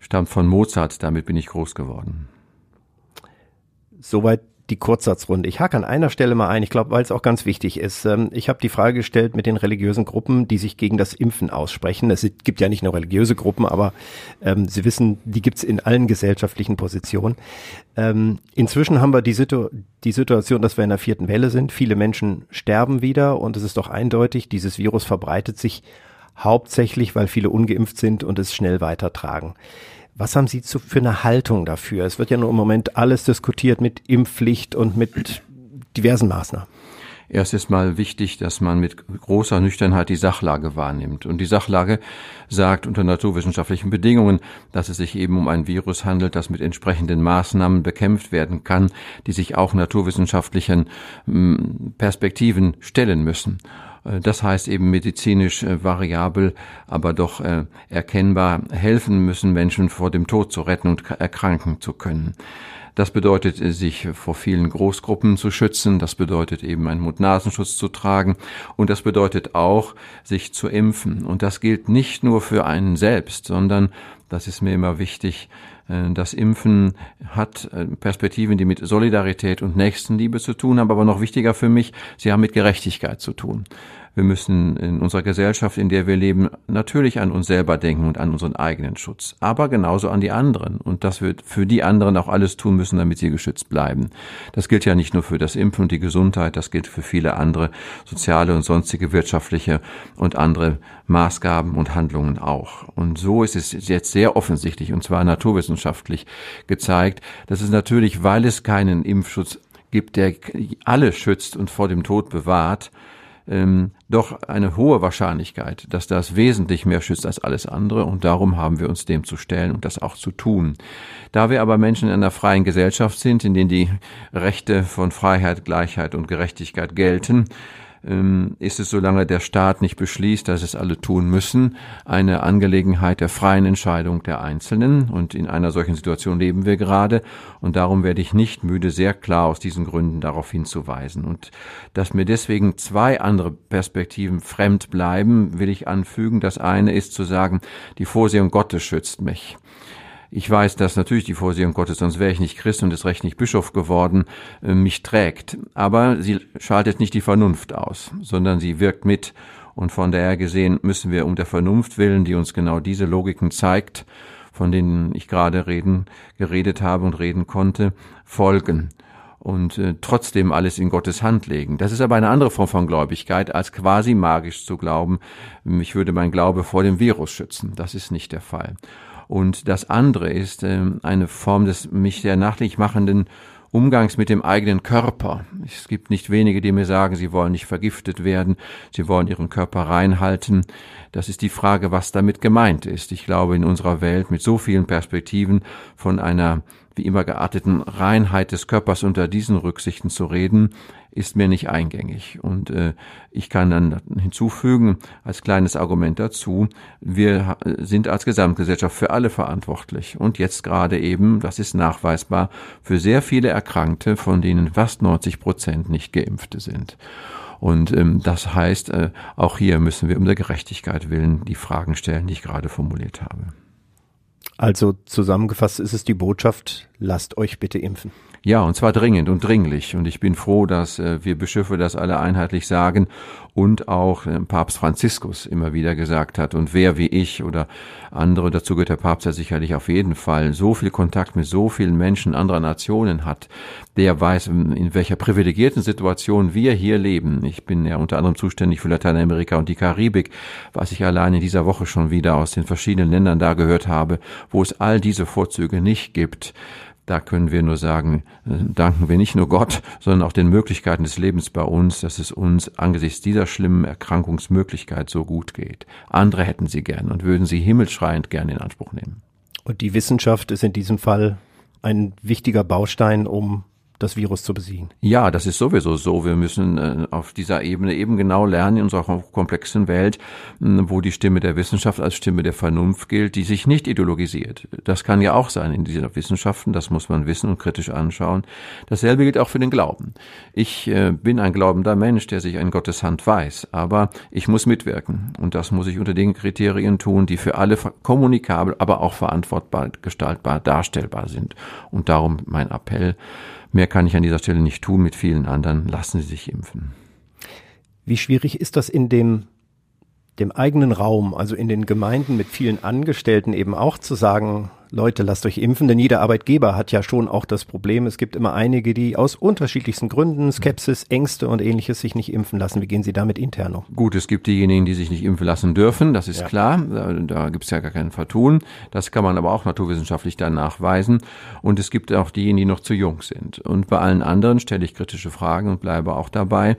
Stammt von Mozart, damit bin ich groß geworden. Soweit die Kurzsatzrunde. Ich hake an einer Stelle mal ein, ich glaube, weil es auch ganz wichtig ist. Ähm, ich habe die Frage gestellt mit den religiösen Gruppen, die sich gegen das Impfen aussprechen. Es gibt ja nicht nur religiöse Gruppen, aber ähm, Sie wissen, die gibt es in allen gesellschaftlichen Positionen. Ähm, inzwischen haben wir die, Situ die Situation, dass wir in der vierten Welle sind. Viele Menschen sterben wieder und es ist doch eindeutig, dieses Virus verbreitet sich hauptsächlich, weil viele ungeimpft sind und es schnell weitertragen. Was haben Sie zu, für eine Haltung dafür? Es wird ja nur im Moment alles diskutiert mit Impfpflicht und mit diversen Maßnahmen. Erst ist mal wichtig, dass man mit großer Nüchternheit die Sachlage wahrnimmt. Und die Sachlage sagt unter naturwissenschaftlichen Bedingungen, dass es sich eben um ein Virus handelt, das mit entsprechenden Maßnahmen bekämpft werden kann, die sich auch naturwissenschaftlichen hm, Perspektiven stellen müssen. Äh, das heißt eben medizinisch äh, variabel, aber doch äh, erkennbar helfen müssen, Menschen vor dem Tod zu retten und erkranken zu können. Das bedeutet, sich vor vielen Großgruppen zu schützen. Das bedeutet eben einen Mund-Nasenschutz zu tragen. Und das bedeutet auch, sich zu impfen. Und das gilt nicht nur für einen selbst, sondern, das ist mir immer wichtig, das Impfen hat Perspektiven, die mit Solidarität und Nächstenliebe zu tun haben, aber noch wichtiger für mich, sie haben mit Gerechtigkeit zu tun. Wir müssen in unserer Gesellschaft, in der wir leben, natürlich an uns selber denken und an unseren eigenen Schutz, aber genauso an die anderen und dass wir für die anderen auch alles tun müssen, damit sie geschützt bleiben. Das gilt ja nicht nur für das Impfen und die Gesundheit, das gilt für viele andere soziale und sonstige wirtschaftliche und andere Maßgaben und Handlungen auch. Und so ist es jetzt sehr offensichtlich, und zwar naturwissenschaftlich wissenschaftlich gezeigt, dass es natürlich, weil es keinen Impfschutz gibt, der alle schützt und vor dem Tod bewahrt, ähm, doch eine hohe Wahrscheinlichkeit, dass das wesentlich mehr schützt als alles andere und darum haben wir uns dem zu stellen und das auch zu tun. Da wir aber Menschen in einer freien Gesellschaft sind, in denen die Rechte von Freiheit, Gleichheit und Gerechtigkeit gelten, ist es, solange der Staat nicht beschließt, dass es alle tun müssen, eine Angelegenheit der freien Entscheidung der Einzelnen. Und in einer solchen Situation leben wir gerade. Und darum werde ich nicht müde, sehr klar aus diesen Gründen darauf hinzuweisen. Und dass mir deswegen zwei andere Perspektiven fremd bleiben, will ich anfügen. Das eine ist zu sagen, die Vorsehung Gottes schützt mich. Ich weiß, dass natürlich die Vorsehung Gottes, sonst wäre ich nicht Christ und ist recht nicht Bischof geworden, äh, mich trägt. Aber sie schaltet nicht die Vernunft aus, sondern sie wirkt mit. Und von daher gesehen müssen wir um der Vernunft willen, die uns genau diese Logiken zeigt, von denen ich gerade reden, geredet habe und reden konnte, folgen und äh, trotzdem alles in Gottes Hand legen. Das ist aber eine andere Form von Gläubigkeit, als quasi magisch zu glauben, mich würde mein Glaube vor dem Virus schützen. Das ist nicht der Fall. Und das andere ist äh, eine Form des mich sehr nachlich machenden Umgangs mit dem eigenen Körper. Es gibt nicht wenige, die mir sagen, sie wollen nicht vergiftet werden, sie wollen ihren Körper reinhalten. Das ist die Frage, was damit gemeint ist. Ich glaube, in unserer Welt mit so vielen Perspektiven von einer wie immer gearteten Reinheit des Körpers unter diesen Rücksichten zu reden, ist mir nicht eingängig. Und äh, ich kann dann hinzufügen, als kleines Argument dazu, wir sind als Gesamtgesellschaft für alle verantwortlich. Und jetzt gerade eben, das ist nachweisbar, für sehr viele Erkrankte, von denen fast 90 Prozent nicht geimpfte sind. Und ähm, das heißt, äh, auch hier müssen wir um der Gerechtigkeit willen die Fragen stellen, die ich gerade formuliert habe. Also zusammengefasst ist es die Botschaft, lasst euch bitte impfen. Ja, und zwar dringend und dringlich. Und ich bin froh, dass äh, wir Bischöfe das alle einheitlich sagen und auch äh, Papst Franziskus immer wieder gesagt hat. Und wer wie ich oder andere, dazu gehört der Papst ja sicherlich auf jeden Fall, so viel Kontakt mit so vielen Menschen anderer Nationen hat, der weiß, in welcher privilegierten Situation wir hier leben. Ich bin ja unter anderem zuständig für Lateinamerika und die Karibik, was ich allein in dieser Woche schon wieder aus den verschiedenen Ländern da gehört habe, wo es all diese Vorzüge nicht gibt da können wir nur sagen, äh, danken wir nicht nur Gott, sondern auch den Möglichkeiten des Lebens bei uns, dass es uns angesichts dieser schlimmen Erkrankungsmöglichkeit so gut geht. Andere hätten sie gern und würden sie himmelschreiend gern in Anspruch nehmen. Und die Wissenschaft ist in diesem Fall ein wichtiger Baustein, um das Virus zu besiegen. Ja, das ist sowieso so. Wir müssen äh, auf dieser Ebene eben genau lernen in unserer komplexen Welt, wo die Stimme der Wissenschaft als Stimme der Vernunft gilt, die sich nicht ideologisiert. Das kann ja auch sein in dieser Wissenschaften, das muss man wissen und kritisch anschauen. Dasselbe gilt auch für den Glauben. Ich äh, bin ein glaubender Mensch, der sich in Gottes Hand weiß, aber ich muss mitwirken und das muss ich unter den Kriterien tun, die für alle kommunikabel, aber auch verantwortbar, gestaltbar, darstellbar sind. Und darum mein Appell, Mehr kann ich an dieser Stelle nicht tun. Mit vielen anderen lassen Sie sich impfen. Wie schwierig ist das in dem, dem eigenen Raum, also in den Gemeinden mit vielen Angestellten eben auch zu sagen, Leute, lasst euch impfen, denn jeder Arbeitgeber hat ja schon auch das Problem, es gibt immer einige, die aus unterschiedlichsten Gründen, Skepsis, Ängste und ähnliches sich nicht impfen lassen. Wie gehen Sie damit intern um? Gut, es gibt diejenigen, die sich nicht impfen lassen dürfen, das ist ja. klar, da, da gibt es ja gar keinen Vertun. Das kann man aber auch naturwissenschaftlich dann nachweisen. Und es gibt auch diejenigen, die noch zu jung sind. Und bei allen anderen stelle ich kritische Fragen und bleibe auch dabei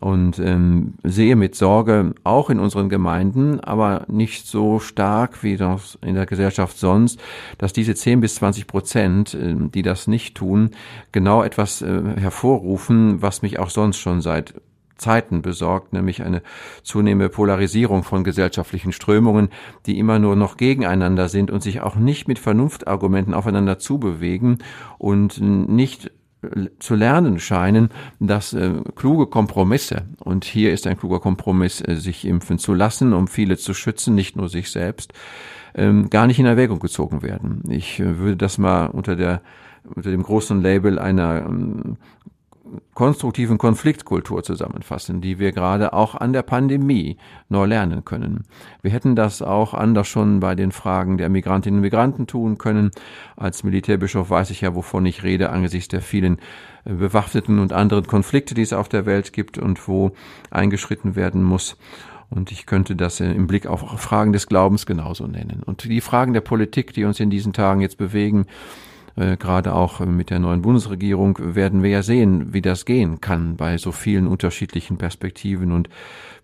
und ähm, sehe mit Sorge auch in unseren Gemeinden, aber nicht so stark wie das in der Gesellschaft sonst, dass diese 10 bis 20 Prozent, äh, die das nicht tun, genau etwas äh, hervorrufen, was mich auch sonst schon seit Zeiten besorgt, nämlich eine zunehmende Polarisierung von gesellschaftlichen Strömungen, die immer nur noch gegeneinander sind und sich auch nicht mit Vernunftargumenten aufeinander zubewegen und nicht zu lernen scheinen, dass äh, kluge Kompromisse, und hier ist ein kluger Kompromiss, äh, sich impfen zu lassen, um viele zu schützen, nicht nur sich selbst, ähm, gar nicht in Erwägung gezogen werden. Ich äh, würde das mal unter der unter dem großen Label einer ähm, konstruktiven Konfliktkultur zusammenfassen, die wir gerade auch an der Pandemie neu lernen können. Wir hätten das auch anders schon bei den Fragen der Migrantinnen und Migranten tun können. Als Militärbischof weiß ich ja, wovon ich rede, angesichts der vielen äh, bewaffneten und anderen Konflikte, die es auf der Welt gibt und wo eingeschritten werden muss. Und ich könnte das im Blick auf Fragen des Glaubens genauso nennen. Und die Fragen der Politik, die uns in diesen Tagen jetzt bewegen, äh, gerade auch mit der neuen Bundesregierung werden wir ja sehen, wie das gehen kann bei so vielen unterschiedlichen Perspektiven und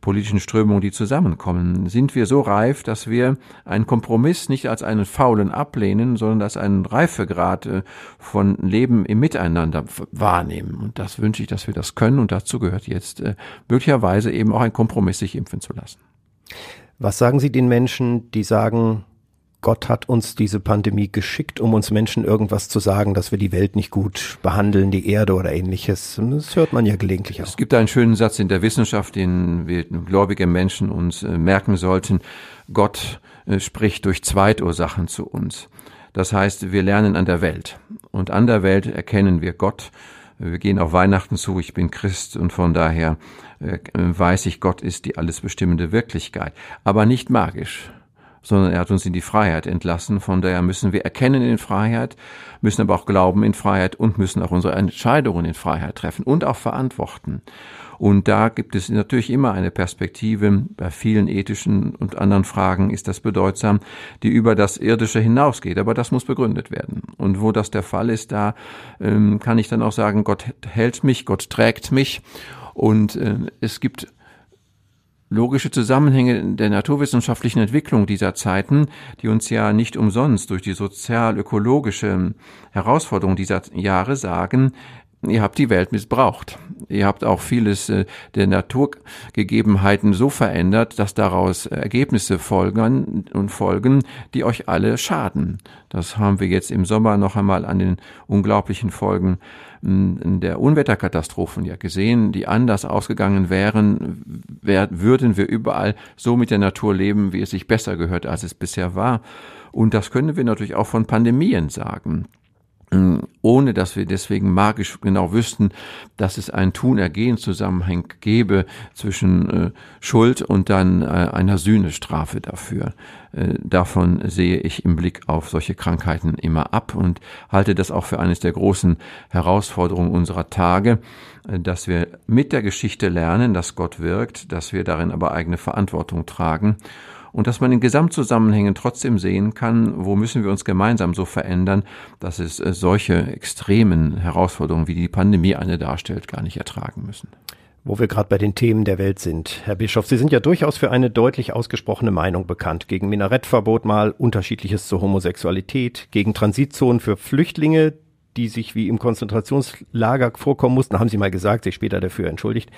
politischen Strömungen, die zusammenkommen. Sind wir so reif, dass wir einen Kompromiss nicht als einen faulen ablehnen, sondern als einen Reifegrad äh, von Leben im Miteinander wahrnehmen. Und das wünsche ich, dass wir das können. Und dazu gehört jetzt äh, möglicherweise eben auch ein Kompromiss, sich impfen zu lassen. Was sagen Sie den Menschen, die sagen, Gott hat uns diese Pandemie geschickt, um uns Menschen irgendwas zu sagen, dass wir die Welt nicht gut behandeln, die Erde oder ähnliches. Das hört man ja gelegentlich auch. Es gibt einen schönen Satz in der Wissenschaft, den wir gläubige Menschen uns äh, merken sollten. Gott äh, spricht durch Zweitursachen zu uns. Das heißt, wir lernen an der Welt. Und an der Welt erkennen wir Gott. Wir gehen auf Weihnachten zu, ich bin Christ und von daher äh, weiß ich, Gott ist die alles bestimmende Wirklichkeit. Aber nicht magisch sondern er hat uns in die Freiheit entlassen. Von daher müssen wir erkennen in Freiheit, müssen aber auch glauben in Freiheit und müssen auch unsere Entscheidungen in Freiheit treffen und auch verantworten. Und da gibt es natürlich immer eine Perspektive, bei vielen ethischen und anderen Fragen ist das bedeutsam, die über das Irdische hinausgeht. Aber das muss begründet werden. Und wo das der Fall ist, da ähm, kann ich dann auch sagen, Gott hält mich, Gott trägt mich. Und äh, es gibt logische Zusammenhänge der naturwissenschaftlichen Entwicklung dieser Zeiten, die uns ja nicht umsonst durch die sozial-ökologische Herausforderung dieser Jahre sagen, ihr habt die Welt missbraucht. Ihr habt auch vieles äh, der Naturgegebenheiten so verändert, dass daraus Ergebnisse folgen und folgen, die euch alle schaden. Das haben wir jetzt im Sommer noch einmal an den unglaublichen Folgen der Unwetterkatastrophen ja gesehen, die anders ausgegangen wären, wär, würden wir überall so mit der Natur leben, wie es sich besser gehört, als es bisher war. Und das können wir natürlich auch von Pandemien sagen ohne dass wir deswegen magisch genau wüssten, dass es einen Tun-Ergehen-Zusammenhang gäbe zwischen äh, Schuld und dann äh, einer Sühnestrafe dafür. Äh, davon sehe ich im Blick auf solche Krankheiten immer ab und halte das auch für eines der großen Herausforderungen unserer Tage, äh, dass wir mit der Geschichte lernen, dass Gott wirkt, dass wir darin aber eigene Verantwortung tragen und dass man in Gesamtzusammenhängen trotzdem sehen kann, wo müssen wir uns gemeinsam so verändern, dass es äh, solche extremen Herausforderungen, wie die Pandemie eine darstellt, gar nicht ertragen müssen. Wo wir gerade bei den Themen der Welt sind. Herr Bischof, Sie sind ja durchaus für eine deutlich ausgesprochene Meinung bekannt. Gegen Minarettverbot mal, unterschiedliches zur Homosexualität, gegen Transitzonen für Flüchtlinge, die sich wie im Konzentrationslager vorkommen mussten, haben Sie mal gesagt, sich später dafür entschuldigt.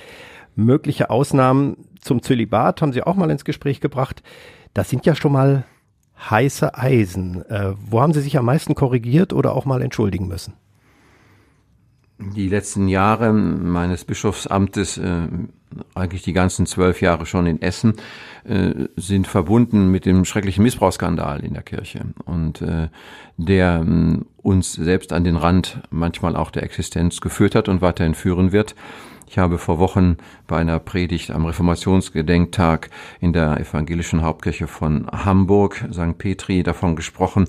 Mögliche Ausnahmen zum Zölibat haben Sie auch mal ins Gespräch gebracht. Das sind ja schon mal heiße Eisen. Äh, wo haben Sie sich am meisten korrigiert oder auch mal entschuldigen müssen? Die letzten Jahre meines Bischofsamtes, äh, eigentlich die ganzen zwölf Jahre schon in Essen, äh, sind verbunden mit dem schrecklichen Missbrauchsskandal in der Kirche und äh, der äh, uns selbst an den Rand manchmal auch der Existenz geführt hat und weiterhin führen wird. Ich habe vor Wochen bei einer Predigt am Reformationsgedenktag in der evangelischen Hauptkirche von Hamburg, St. Petri, davon gesprochen,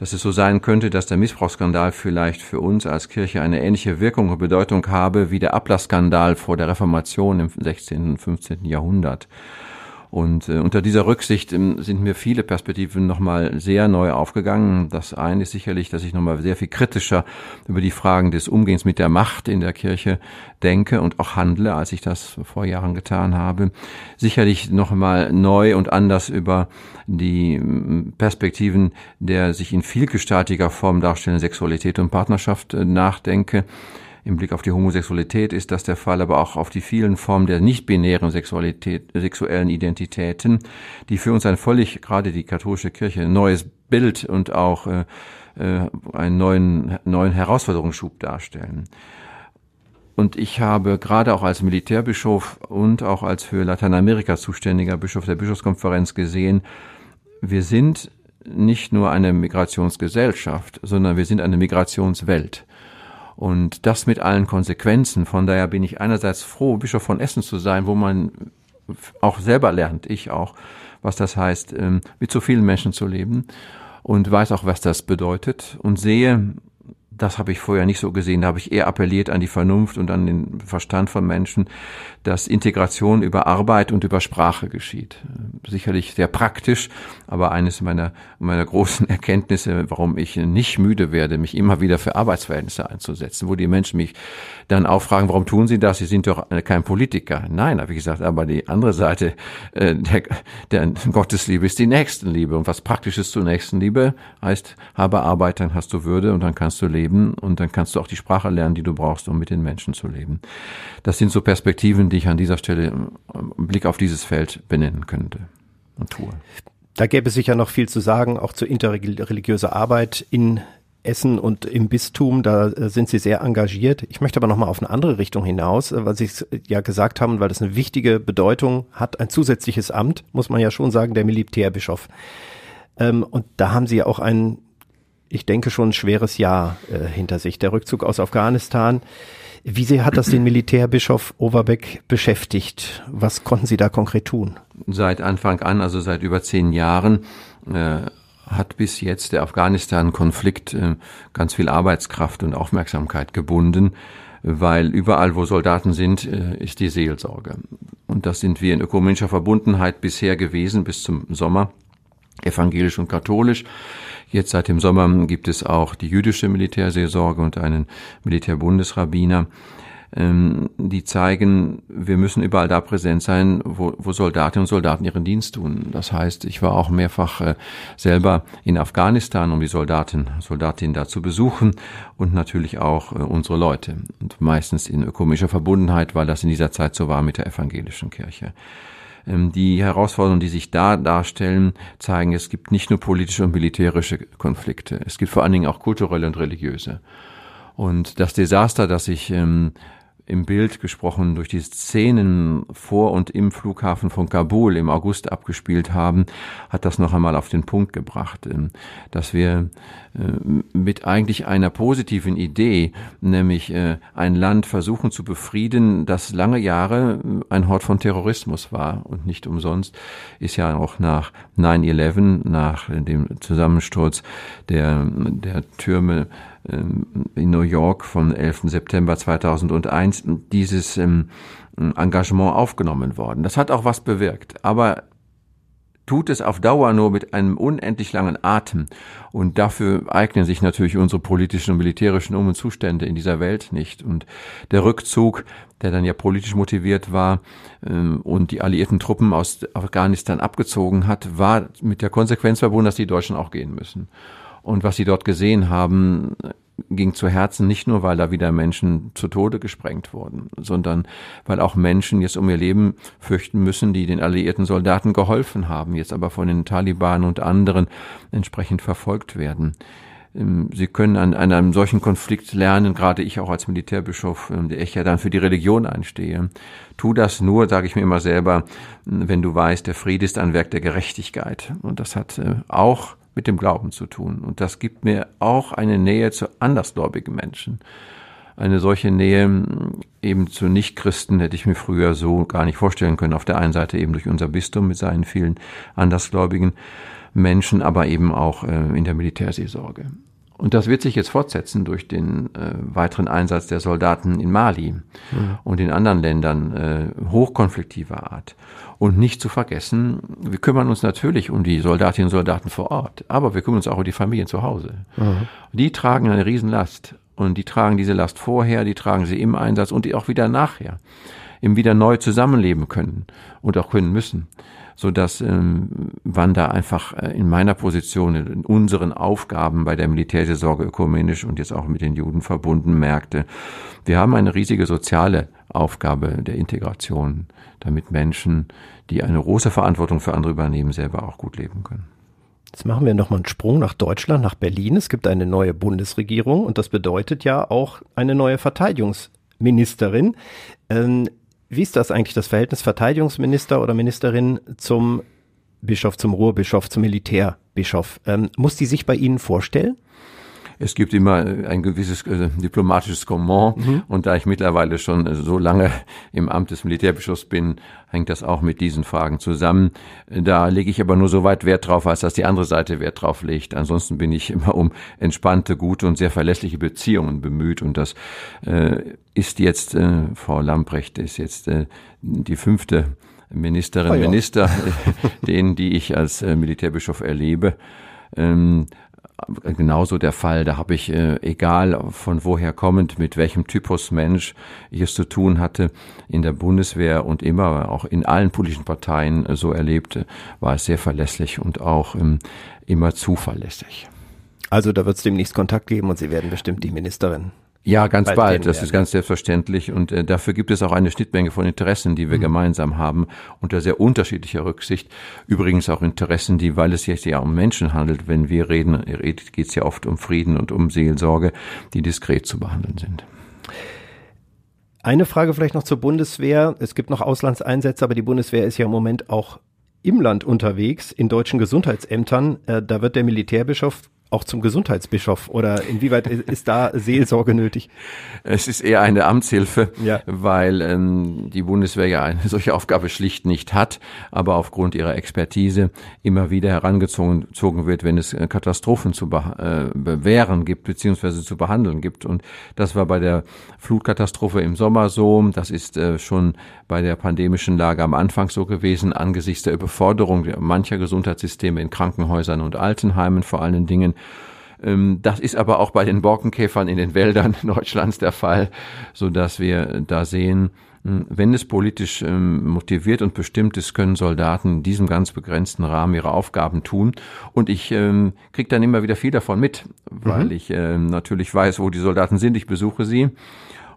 dass es so sein könnte, dass der Missbrauchsskandal vielleicht für uns als Kirche eine ähnliche Wirkung und Bedeutung habe wie der Ablassskandal vor der Reformation im 16. und 15. Jahrhundert. Und äh, unter dieser Rücksicht ähm, sind mir viele Perspektiven nochmal sehr neu aufgegangen. Das eine ist sicherlich, dass ich nochmal sehr viel kritischer über die Fragen des Umgehens mit der Macht in der Kirche denke und auch handle, als ich das vor Jahren getan habe. Sicherlich nochmal neu und anders über die ähm, Perspektiven der sich in vielgestaltiger Form darstellenden Sexualität und Partnerschaft äh, nachdenke im Blick auf die Homosexualität ist das der Fall, aber auch auf die vielen Formen der nicht-binären Sexualität, sexuellen Identitäten, die für uns ein völlig, gerade die katholische Kirche, neues Bild und auch äh, äh, einen neuen, neuen Herausforderungsschub darstellen. Und ich habe gerade auch als Militärbischof und auch als für Lateinamerika zuständiger Bischof der Bischofskonferenz gesehen, wir sind nicht nur eine Migrationsgesellschaft, sondern wir sind eine Migrationswelt. Und das mit allen Konsequenzen. Von daher bin ich einerseits froh, Bischof von Essen zu sein, wo man auch selber lernt, ich auch, was das heißt, ähm, mit so vielen Menschen zu leben und weiß auch, was das bedeutet und sehe, das habe ich vorher nicht so gesehen. Da habe ich eher appelliert an die Vernunft und an den Verstand von Menschen, dass Integration über Arbeit und über Sprache geschieht. Sicherlich sehr praktisch, aber eines meiner, meiner großen Erkenntnisse, warum ich nicht müde werde, mich immer wieder für Arbeitsverhältnisse einzusetzen, wo die Menschen mich dann auch fragen, warum tun sie das? Sie sind doch kein Politiker. Nein, habe ich gesagt, aber die andere Seite äh, der, der Gottesliebe ist die Nächstenliebe. Und was Praktisches zur Nächstenliebe heißt, habe Arbeit, dann hast du Würde und dann kannst du leben und dann kannst du auch die Sprache lernen, die du brauchst, um mit den Menschen zu leben. Das sind so Perspektiven, die ich an dieser Stelle im Blick auf dieses Feld benennen könnte und tue. Da gäbe es sicher noch viel zu sagen, auch zur interreligiöser Arbeit in Essen und im Bistum, da äh, sind Sie sehr engagiert. Ich möchte aber noch mal auf eine andere Richtung hinaus, äh, weil Sie es ja gesagt haben, weil das eine wichtige Bedeutung hat, ein zusätzliches Amt, muss man ja schon sagen, der Militärbischof. Ähm, und da haben Sie ja auch ein, ich denke schon, ein schweres Jahr äh, hinter sich. Der Rückzug aus Afghanistan. Wie sehr hat das den Militärbischof Overbeck beschäftigt? Was konnten Sie da konkret tun? Seit Anfang an, also seit über zehn Jahren, äh, hat bis jetzt der Afghanistan-Konflikt äh, ganz viel Arbeitskraft und Aufmerksamkeit gebunden, weil überall, wo Soldaten sind, äh, ist die Seelsorge. Und das sind wir in ökumenischer Verbundenheit bisher gewesen bis zum Sommer, evangelisch und katholisch. Jetzt seit dem Sommer gibt es auch die jüdische Militärseelsorge und einen Militärbundesrabbiner ähm, die zeigen, wir müssen überall da präsent sein, wo, wo Soldatinnen und Soldaten ihren Dienst tun. Das heißt, ich war auch mehrfach äh, selber in Afghanistan, um die Soldaten, Soldatinnen da zu besuchen und natürlich auch äh, unsere Leute. Und meistens in ökumenischer Verbundenheit, weil das in dieser Zeit so war mit der evangelischen Kirche die Herausforderungen, die sich da darstellen, zeigen, es gibt nicht nur politische und militärische Konflikte, es gibt vor allen Dingen auch kulturelle und religiöse. Und das Desaster, das sich ähm, im Bild gesprochen durch die Szenen vor und im Flughafen von Kabul im August abgespielt haben, hat das noch einmal auf den Punkt gebracht, ähm, dass wir äh, mit eigentlich einer positiven Idee, nämlich äh, ein Land versuchen zu befrieden, das lange Jahre äh, ein Hort von Terrorismus war und nicht umsonst ist ja auch nach 9-11, nach dem Zusammensturz der, der Türme in New York vom 11. September 2001 dieses ähm, Engagement aufgenommen worden. Das hat auch was bewirkt. Aber tut es auf Dauer nur mit einem unendlich langen Atem. Und dafür eignen sich natürlich unsere politischen und militärischen Um- und Zustände in dieser Welt nicht. Und der Rückzug, der dann ja politisch motiviert war ähm, und die alliierten Truppen aus Afghanistan abgezogen hat, war mit der Konsequenz verbunden, dass die Deutschen auch gehen müssen. Und was sie dort gesehen haben, ging zu Herzen, nicht nur, weil da wieder Menschen zu Tode gesprengt wurden, sondern weil auch Menschen jetzt um ihr Leben fürchten müssen, die den alliierten Soldaten geholfen haben, jetzt aber von den Taliban und anderen entsprechend verfolgt werden. Ähm, sie können an, an einem solchen Konflikt lernen, gerade ich auch als Militärbischof, ähm, der ich ja dann für die Religion einstehe. Tu das nur, sage ich mir immer selber, wenn du weißt, der Friede ist ein Werk der Gerechtigkeit. Und das hat äh, auch mit dem Glauben zu tun. Und das gibt mir auch eine Nähe zu andersgläubigen Menschen. Eine solche Nähe hm, eben zu Nichtchristen hätte ich mir früher so gar nicht vorstellen können. Auf der einen Seite eben durch unser Bistum mit seinen vielen andersgläubigen Menschen, aber eben auch äh, in der Militärseelsorge. Und das wird sich jetzt fortsetzen durch den äh, weiteren Einsatz der Soldaten in Mali mhm. und in anderen Ländern äh, hochkonfliktiver Art. Und nicht zu vergessen, wir kümmern uns natürlich um die Soldatinnen und Soldaten vor Ort, aber wir kümmern uns auch um die Familien zu Hause. Mhm. Die tragen eine Riesenlast. Und die tragen diese Last vorher, die tragen sie im Einsatz und die auch wieder nachher. Im wieder neu zusammenleben können und auch können müssen so dass ähm, Wanda einfach äh, in meiner Position, in unseren Aufgaben bei der Militärseelsorge ökumenisch und jetzt auch mit den Juden verbunden merkte, wir haben eine riesige soziale Aufgabe der Integration, damit Menschen, die eine große Verantwortung für andere übernehmen, selber auch gut leben können. Jetzt machen wir nochmal einen Sprung nach Deutschland, nach Berlin. Es gibt eine neue Bundesregierung und das bedeutet ja auch eine neue Verteidigungsministerin. Ähm, wie ist das eigentlich, das Verhältnis Verteidigungsminister oder Ministerin zum Bischof, zum Ruhrbischof, zum Militärbischof? Ähm, muss die sich bei Ihnen vorstellen? Es gibt immer ein gewisses äh, diplomatisches Comment mhm. und da ich mittlerweile schon äh, so lange im Amt des Militärbischofs bin, hängt das auch mit diesen Fragen zusammen. Da lege ich aber nur so weit Wert drauf, als dass die andere Seite Wert drauf legt. Ansonsten bin ich immer um entspannte, gute und sehr verlässliche Beziehungen bemüht und das äh, ist jetzt, äh, Frau Lamprecht ist jetzt äh, die fünfte Ministerin, oh ja. Minister, den, die ich als äh, Militärbischof erlebe. Ähm, genauso der Fall. Da habe ich, äh, egal von woher kommend, mit welchem Typus Mensch ich es zu tun hatte, in der Bundeswehr und immer auch in allen politischen Parteien äh, so erlebt, äh, war es sehr verlässlich und auch ähm, immer zuverlässig. Also da wird es demnächst Kontakt geben und Sie werden bestimmt die Ministerin ja, ganz bald. bald. Das ist ganz selbstverständlich. Und äh, dafür gibt es auch eine Schnittmenge von Interessen, die wir mhm. gemeinsam haben, unter sehr unterschiedlicher Rücksicht. Übrigens auch Interessen, die, weil es jetzt ja um Menschen handelt, wenn wir reden, geht es ja oft um Frieden und um Seelsorge, die diskret zu behandeln sind. Eine Frage vielleicht noch zur Bundeswehr. Es gibt noch Auslandseinsätze, aber die Bundeswehr ist ja im Moment auch im Land unterwegs, in deutschen Gesundheitsämtern. Äh, da wird der Militärbischof auch zum Gesundheitsbischof oder inwieweit ist da Seelsorge nötig? Es ist eher eine Amtshilfe, ja. weil ähm, die Bundeswehr ja eine solche Aufgabe schlicht nicht hat, aber aufgrund ihrer Expertise immer wieder herangezogen wird, wenn es äh, Katastrophen zu be äh, bewähren gibt beziehungsweise zu behandeln gibt. Und das war bei der Flutkatastrophe im Sommer so. Das ist äh, schon bei der pandemischen Lage am Anfang so gewesen, angesichts der Überforderung mancher Gesundheitssysteme in Krankenhäusern und Altenheimen vor allen Dingen. Ähm, das ist aber auch bei den Borkenkäfern in den Wäldern Deutschlands der Fall, so dass wir da sehen, hm, wenn es politisch ähm, motiviert und bestimmt ist, können Soldaten in diesem ganz begrenzten Rahmen ihre Aufgaben tun. Und ich ähm, kriege dann immer wieder viel davon mit, weil mhm. ich ähm, natürlich weiß, wo die Soldaten sind. Ich besuche sie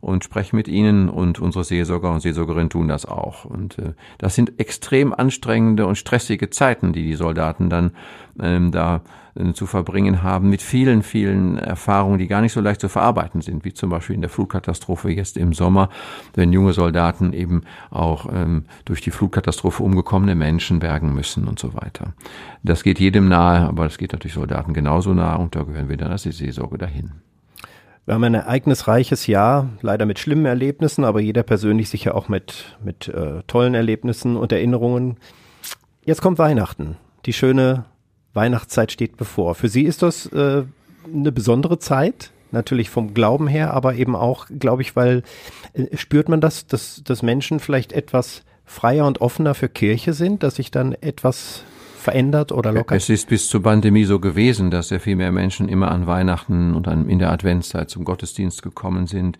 und spreche mit ihnen und unsere Seelsorger und Seelsorgerinnen tun das auch. Und äh, das sind extrem anstrengende und stressige Zeiten, die die Soldaten dann ähm, da äh, zu verbringen haben, mit vielen, vielen Erfahrungen, die gar nicht so leicht zu verarbeiten sind, wie zum Beispiel in der Flugkatastrophe jetzt im Sommer, wenn junge Soldaten eben auch ähm, durch die Flugkatastrophe umgekommene Menschen bergen müssen und so weiter. Das geht jedem nahe, aber das geht natürlich Soldaten genauso nahe und da gehören wir dann als die Seelsorge dahin. Wir haben ein ereignisreiches Jahr, leider mit schlimmen Erlebnissen, aber jeder persönlich sicher auch mit, mit äh, tollen Erlebnissen und Erinnerungen. Jetzt kommt Weihnachten. Die schöne Weihnachtszeit steht bevor. Für Sie ist das äh, eine besondere Zeit, natürlich vom Glauben her, aber eben auch, glaube ich, weil äh, spürt man das, dass, dass Menschen vielleicht etwas freier und offener für Kirche sind, dass sich dann etwas verändert oder lockert? Es ist bis zur Pandemie so gewesen, dass sehr viel mehr Menschen immer an Weihnachten und in der Adventszeit zum Gottesdienst gekommen sind.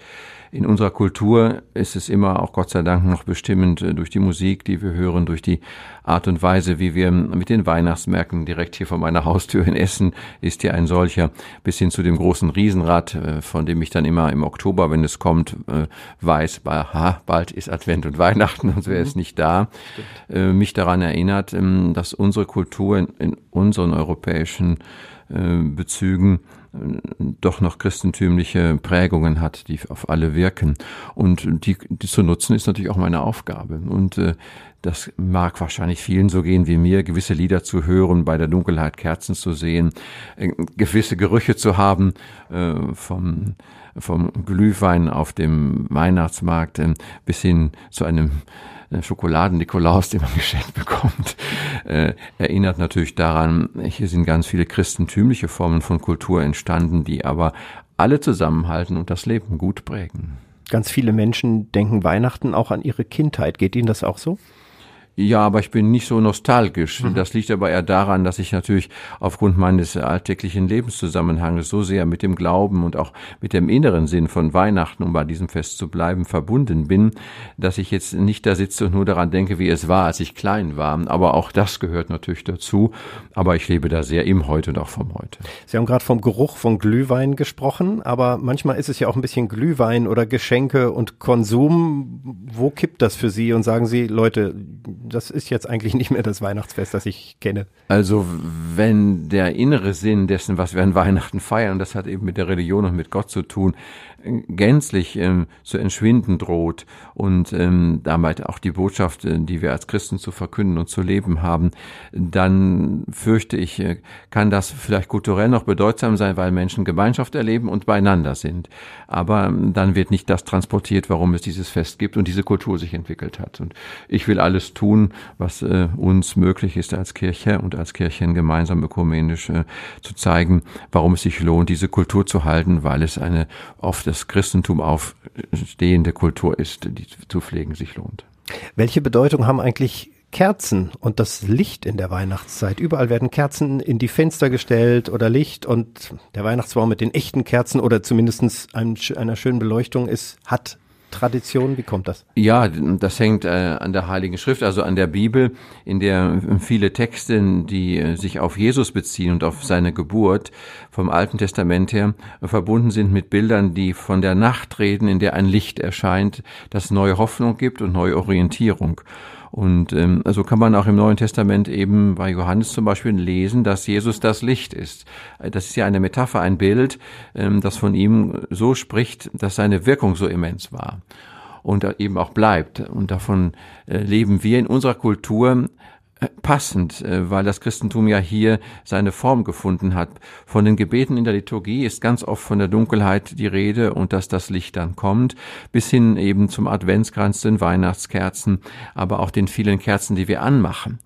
In unserer Kultur ist es immer auch Gott sei Dank noch bestimmend äh, durch die Musik, die wir hören, durch die Art und Weise, wie wir mit den Weihnachtsmärkten direkt hier vor meiner Haustür in Essen ist hier ein solcher, bis hin zu dem großen Riesenrad, äh, von dem ich dann immer im Oktober, wenn es kommt, äh, weiß, ha, bald ist Advent und Weihnachten, sonst wäre es mhm. nicht da, Stimmt. mich daran erinnert, ähm, dass unsere Kultur in unseren europäischen Bezügen doch noch christentümliche Prägungen hat, die auf alle wirken. Und die, die zu nutzen ist natürlich auch meine Aufgabe. Und äh, das mag wahrscheinlich vielen so gehen wie mir, gewisse Lieder zu hören, bei der Dunkelheit Kerzen zu sehen, äh, gewisse Gerüche zu haben äh, vom, vom Glühwein auf dem Weihnachtsmarkt äh, bis hin zu einem Schokoladen-Nikolaus, den man geschenkt bekommt, äh, erinnert natürlich daran, hier sind ganz viele christentümliche Formen von Kultur entstanden, die aber alle zusammenhalten und das Leben gut prägen. Ganz viele Menschen denken Weihnachten auch an ihre Kindheit. Geht Ihnen das auch so? Ja, aber ich bin nicht so nostalgisch. Mhm. Das liegt aber eher daran, dass ich natürlich aufgrund meines alltäglichen Lebenszusammenhanges so sehr mit dem Glauben und auch mit dem inneren Sinn von Weihnachten, um bei diesem Fest zu bleiben, verbunden bin, dass ich jetzt nicht da sitze und nur daran denke, wie es war, als ich klein war. Aber auch das gehört natürlich dazu. Aber ich lebe da sehr im Heute und auch vom Heute. Sie haben gerade vom Geruch von Glühwein gesprochen, aber manchmal ist es ja auch ein bisschen Glühwein oder Geschenke und Konsum. Wo kippt das für Sie und sagen Sie, Leute, das ist jetzt eigentlich nicht mehr das Weihnachtsfest, das ich kenne. Also wenn der innere Sinn dessen, was wir an Weihnachten feiern, das hat eben mit der Religion und mit Gott zu tun, gänzlich ähm, zu entschwinden droht und ähm, damit auch die Botschaft, äh, die wir als Christen zu verkünden und zu leben haben, dann fürchte ich, äh, kann das vielleicht kulturell noch bedeutsam sein, weil Menschen Gemeinschaft erleben und beieinander sind. Aber ähm, dann wird nicht das transportiert, warum es dieses Fest gibt und diese Kultur sich entwickelt hat. Und ich will alles tun, was äh, uns möglich ist als Kirche und als Kirchen gemeinsam ökumenisch äh, zu zeigen, warum es sich lohnt, diese Kultur zu halten, weil es eine oft das Christentum aufstehende Kultur ist, die zu pflegen sich lohnt. Welche Bedeutung haben eigentlich Kerzen und das Licht in der Weihnachtszeit. Überall werden Kerzen in die Fenster gestellt oder Licht und der Weihnachtsbaum mit den echten Kerzen oder zumindest einer schönen Beleuchtung ist, hat Tradition? Wie kommt das? Ja, das hängt äh, an der Heiligen Schrift, also an der Bibel, in der viele Texte, die äh, sich auf Jesus beziehen und auf seine Geburt vom Alten Testament her, verbunden sind mit Bildern, die von der Nacht reden, in der ein Licht erscheint, das neue Hoffnung gibt und neue Orientierung. Und ähm, so kann man auch im Neuen Testament eben bei Johannes zum Beispiel lesen, dass Jesus das Licht ist. Das ist ja eine Metapher, ein Bild, ähm, das von ihm so spricht, dass seine Wirkung so immens war und eben auch bleibt. Und davon äh, leben wir in unserer Kultur passend, äh, weil das Christentum ja hier seine Form gefunden hat. Von den Gebeten in der Liturgie ist ganz oft von der Dunkelheit die Rede und dass das Licht dann kommt, bis hin eben zum Adventskranz, den Weihnachtskerzen, aber auch den vielen Kerzen, die wir anmachen.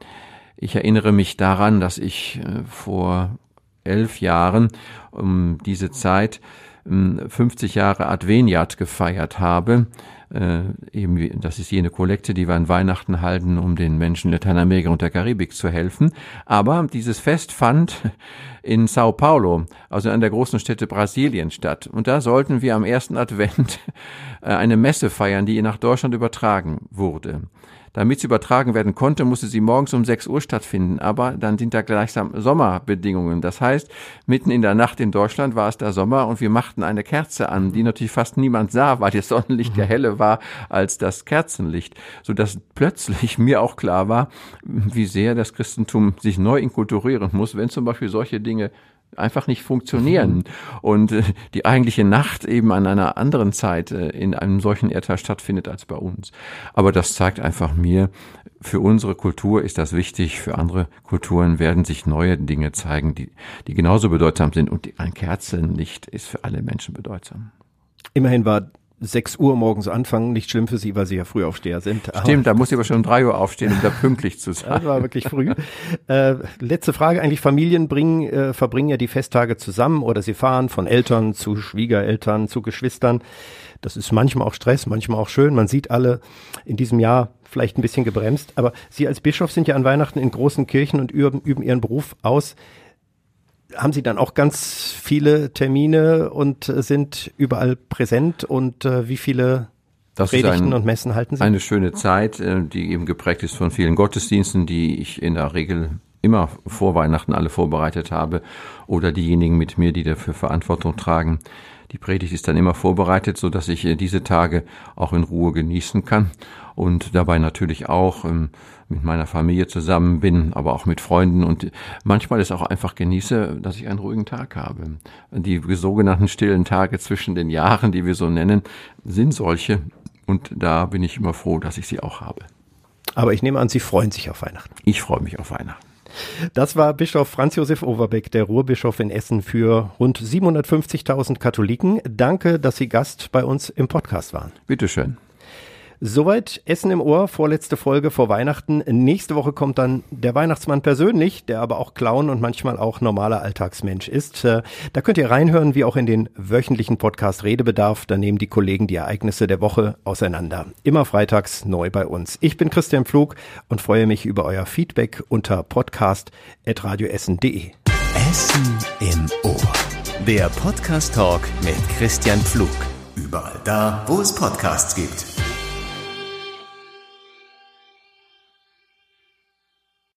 Ich erinnere mich daran, dass ich äh, vor elf Jahren um diese Zeit 50 ähm, Jahre Adveniat gefeiert habe äh, eben, das ist jene Kollekte, die wir an Weihnachten halten, um den Menschen Lateinamerika und der Karibik zu helfen. Aber dieses Fest fand in Sao Paulo, also an der großen Stätte Brasilien statt. Und da sollten wir am ersten Advent äh, eine Messe feiern, die nach Deutschland übertragen wurde. Damit sie übertragen werden konnte, musste sie morgens um 6 Uhr stattfinden, aber dann sind da gleichsam Sommerbedingungen. Das heißt, mitten in der Nacht in Deutschland war es da Sommer und wir machten eine Kerze an, die natürlich fast niemand sah, weil das Sonnenlicht ja heller war als das Kerzenlicht, so dass plötzlich mir auch klar war, wie sehr das Christentum sich neu inkulturieren muss, wenn zum Beispiel solche Dinge einfach nicht funktionieren. Und äh, die eigentliche Nacht eben an einer anderen Zeit äh, in einem solchen Erdteil stattfindet als bei uns. Aber das zeigt einfach mir, für unsere Kultur ist das wichtig, für andere Kulturen werden sich neue Dinge zeigen, die, die genauso bedeutsam sind. Und ein Kerzenlicht ist für alle Menschen bedeutsam. Immerhin war 6 Uhr morgens anfangen, nicht schlimm für Sie, weil Sie ja Frühaufsteher sind. Stimmt, da muss ich aber schon um 3 Uhr aufstehen, um da pünktlich zu sein. Das war wirklich früh. äh, letzte Frage, eigentlich Familien bringen, äh, verbringen ja die Festtage zusammen oder sie fahren von Eltern zu Schwiegereltern, zu Geschwistern. Das ist manchmal auch Stress, manchmal auch schön. Man sieht alle in diesem Jahr vielleicht ein bisschen gebremst. Aber Sie als Bischof sind ja an Weihnachten in großen Kirchen und üben, üben Ihren Beruf aus haben Sie dann auch ganz viele Termine und sind überall präsent und äh, wie viele das Predigten ein, und Messen halten Sie? Eine schöne Zeit, äh, die eben geprägt ist von vielen Gottesdiensten, die ich in der Regel immer vor Weihnachten alle vorbereitet habe oder diejenigen mit mir, die dafür Verantwortung tragen. Die Predigt ist dann immer vorbereitet, so dass ich äh, diese Tage auch in Ruhe genießen kann und dabei natürlich auch ähm, mit meiner Familie zusammen bin, aber auch mit Freunden und manchmal ist auch einfach genieße, dass ich einen ruhigen Tag habe. Die sogenannten stillen Tage zwischen den Jahren, die wir so nennen, sind solche und da bin ich immer froh, dass ich sie auch habe. Aber ich nehme an, Sie freuen sich auf Weihnachten. Ich freue mich auf Weihnachten. Das war Bischof Franz Josef Overbeck, der Ruhrbischof in Essen für rund 750.000 Katholiken. Danke, dass Sie Gast bei uns im Podcast waren. Bitteschön. Soweit Essen im Ohr, vorletzte Folge vor Weihnachten. Nächste Woche kommt dann der Weihnachtsmann persönlich, der aber auch Clown und manchmal auch normaler Alltagsmensch ist. Äh, da könnt ihr reinhören, wie auch in den wöchentlichen Podcast Redebedarf. Da nehmen die Kollegen die Ereignisse der Woche auseinander. Immer freitags neu bei uns. Ich bin Christian Pflug und freue mich über euer Feedback unter podcast.radioessen.de. Essen im Ohr. Der Podcast Talk mit Christian Pflug. Überall da, wo es Podcasts gibt.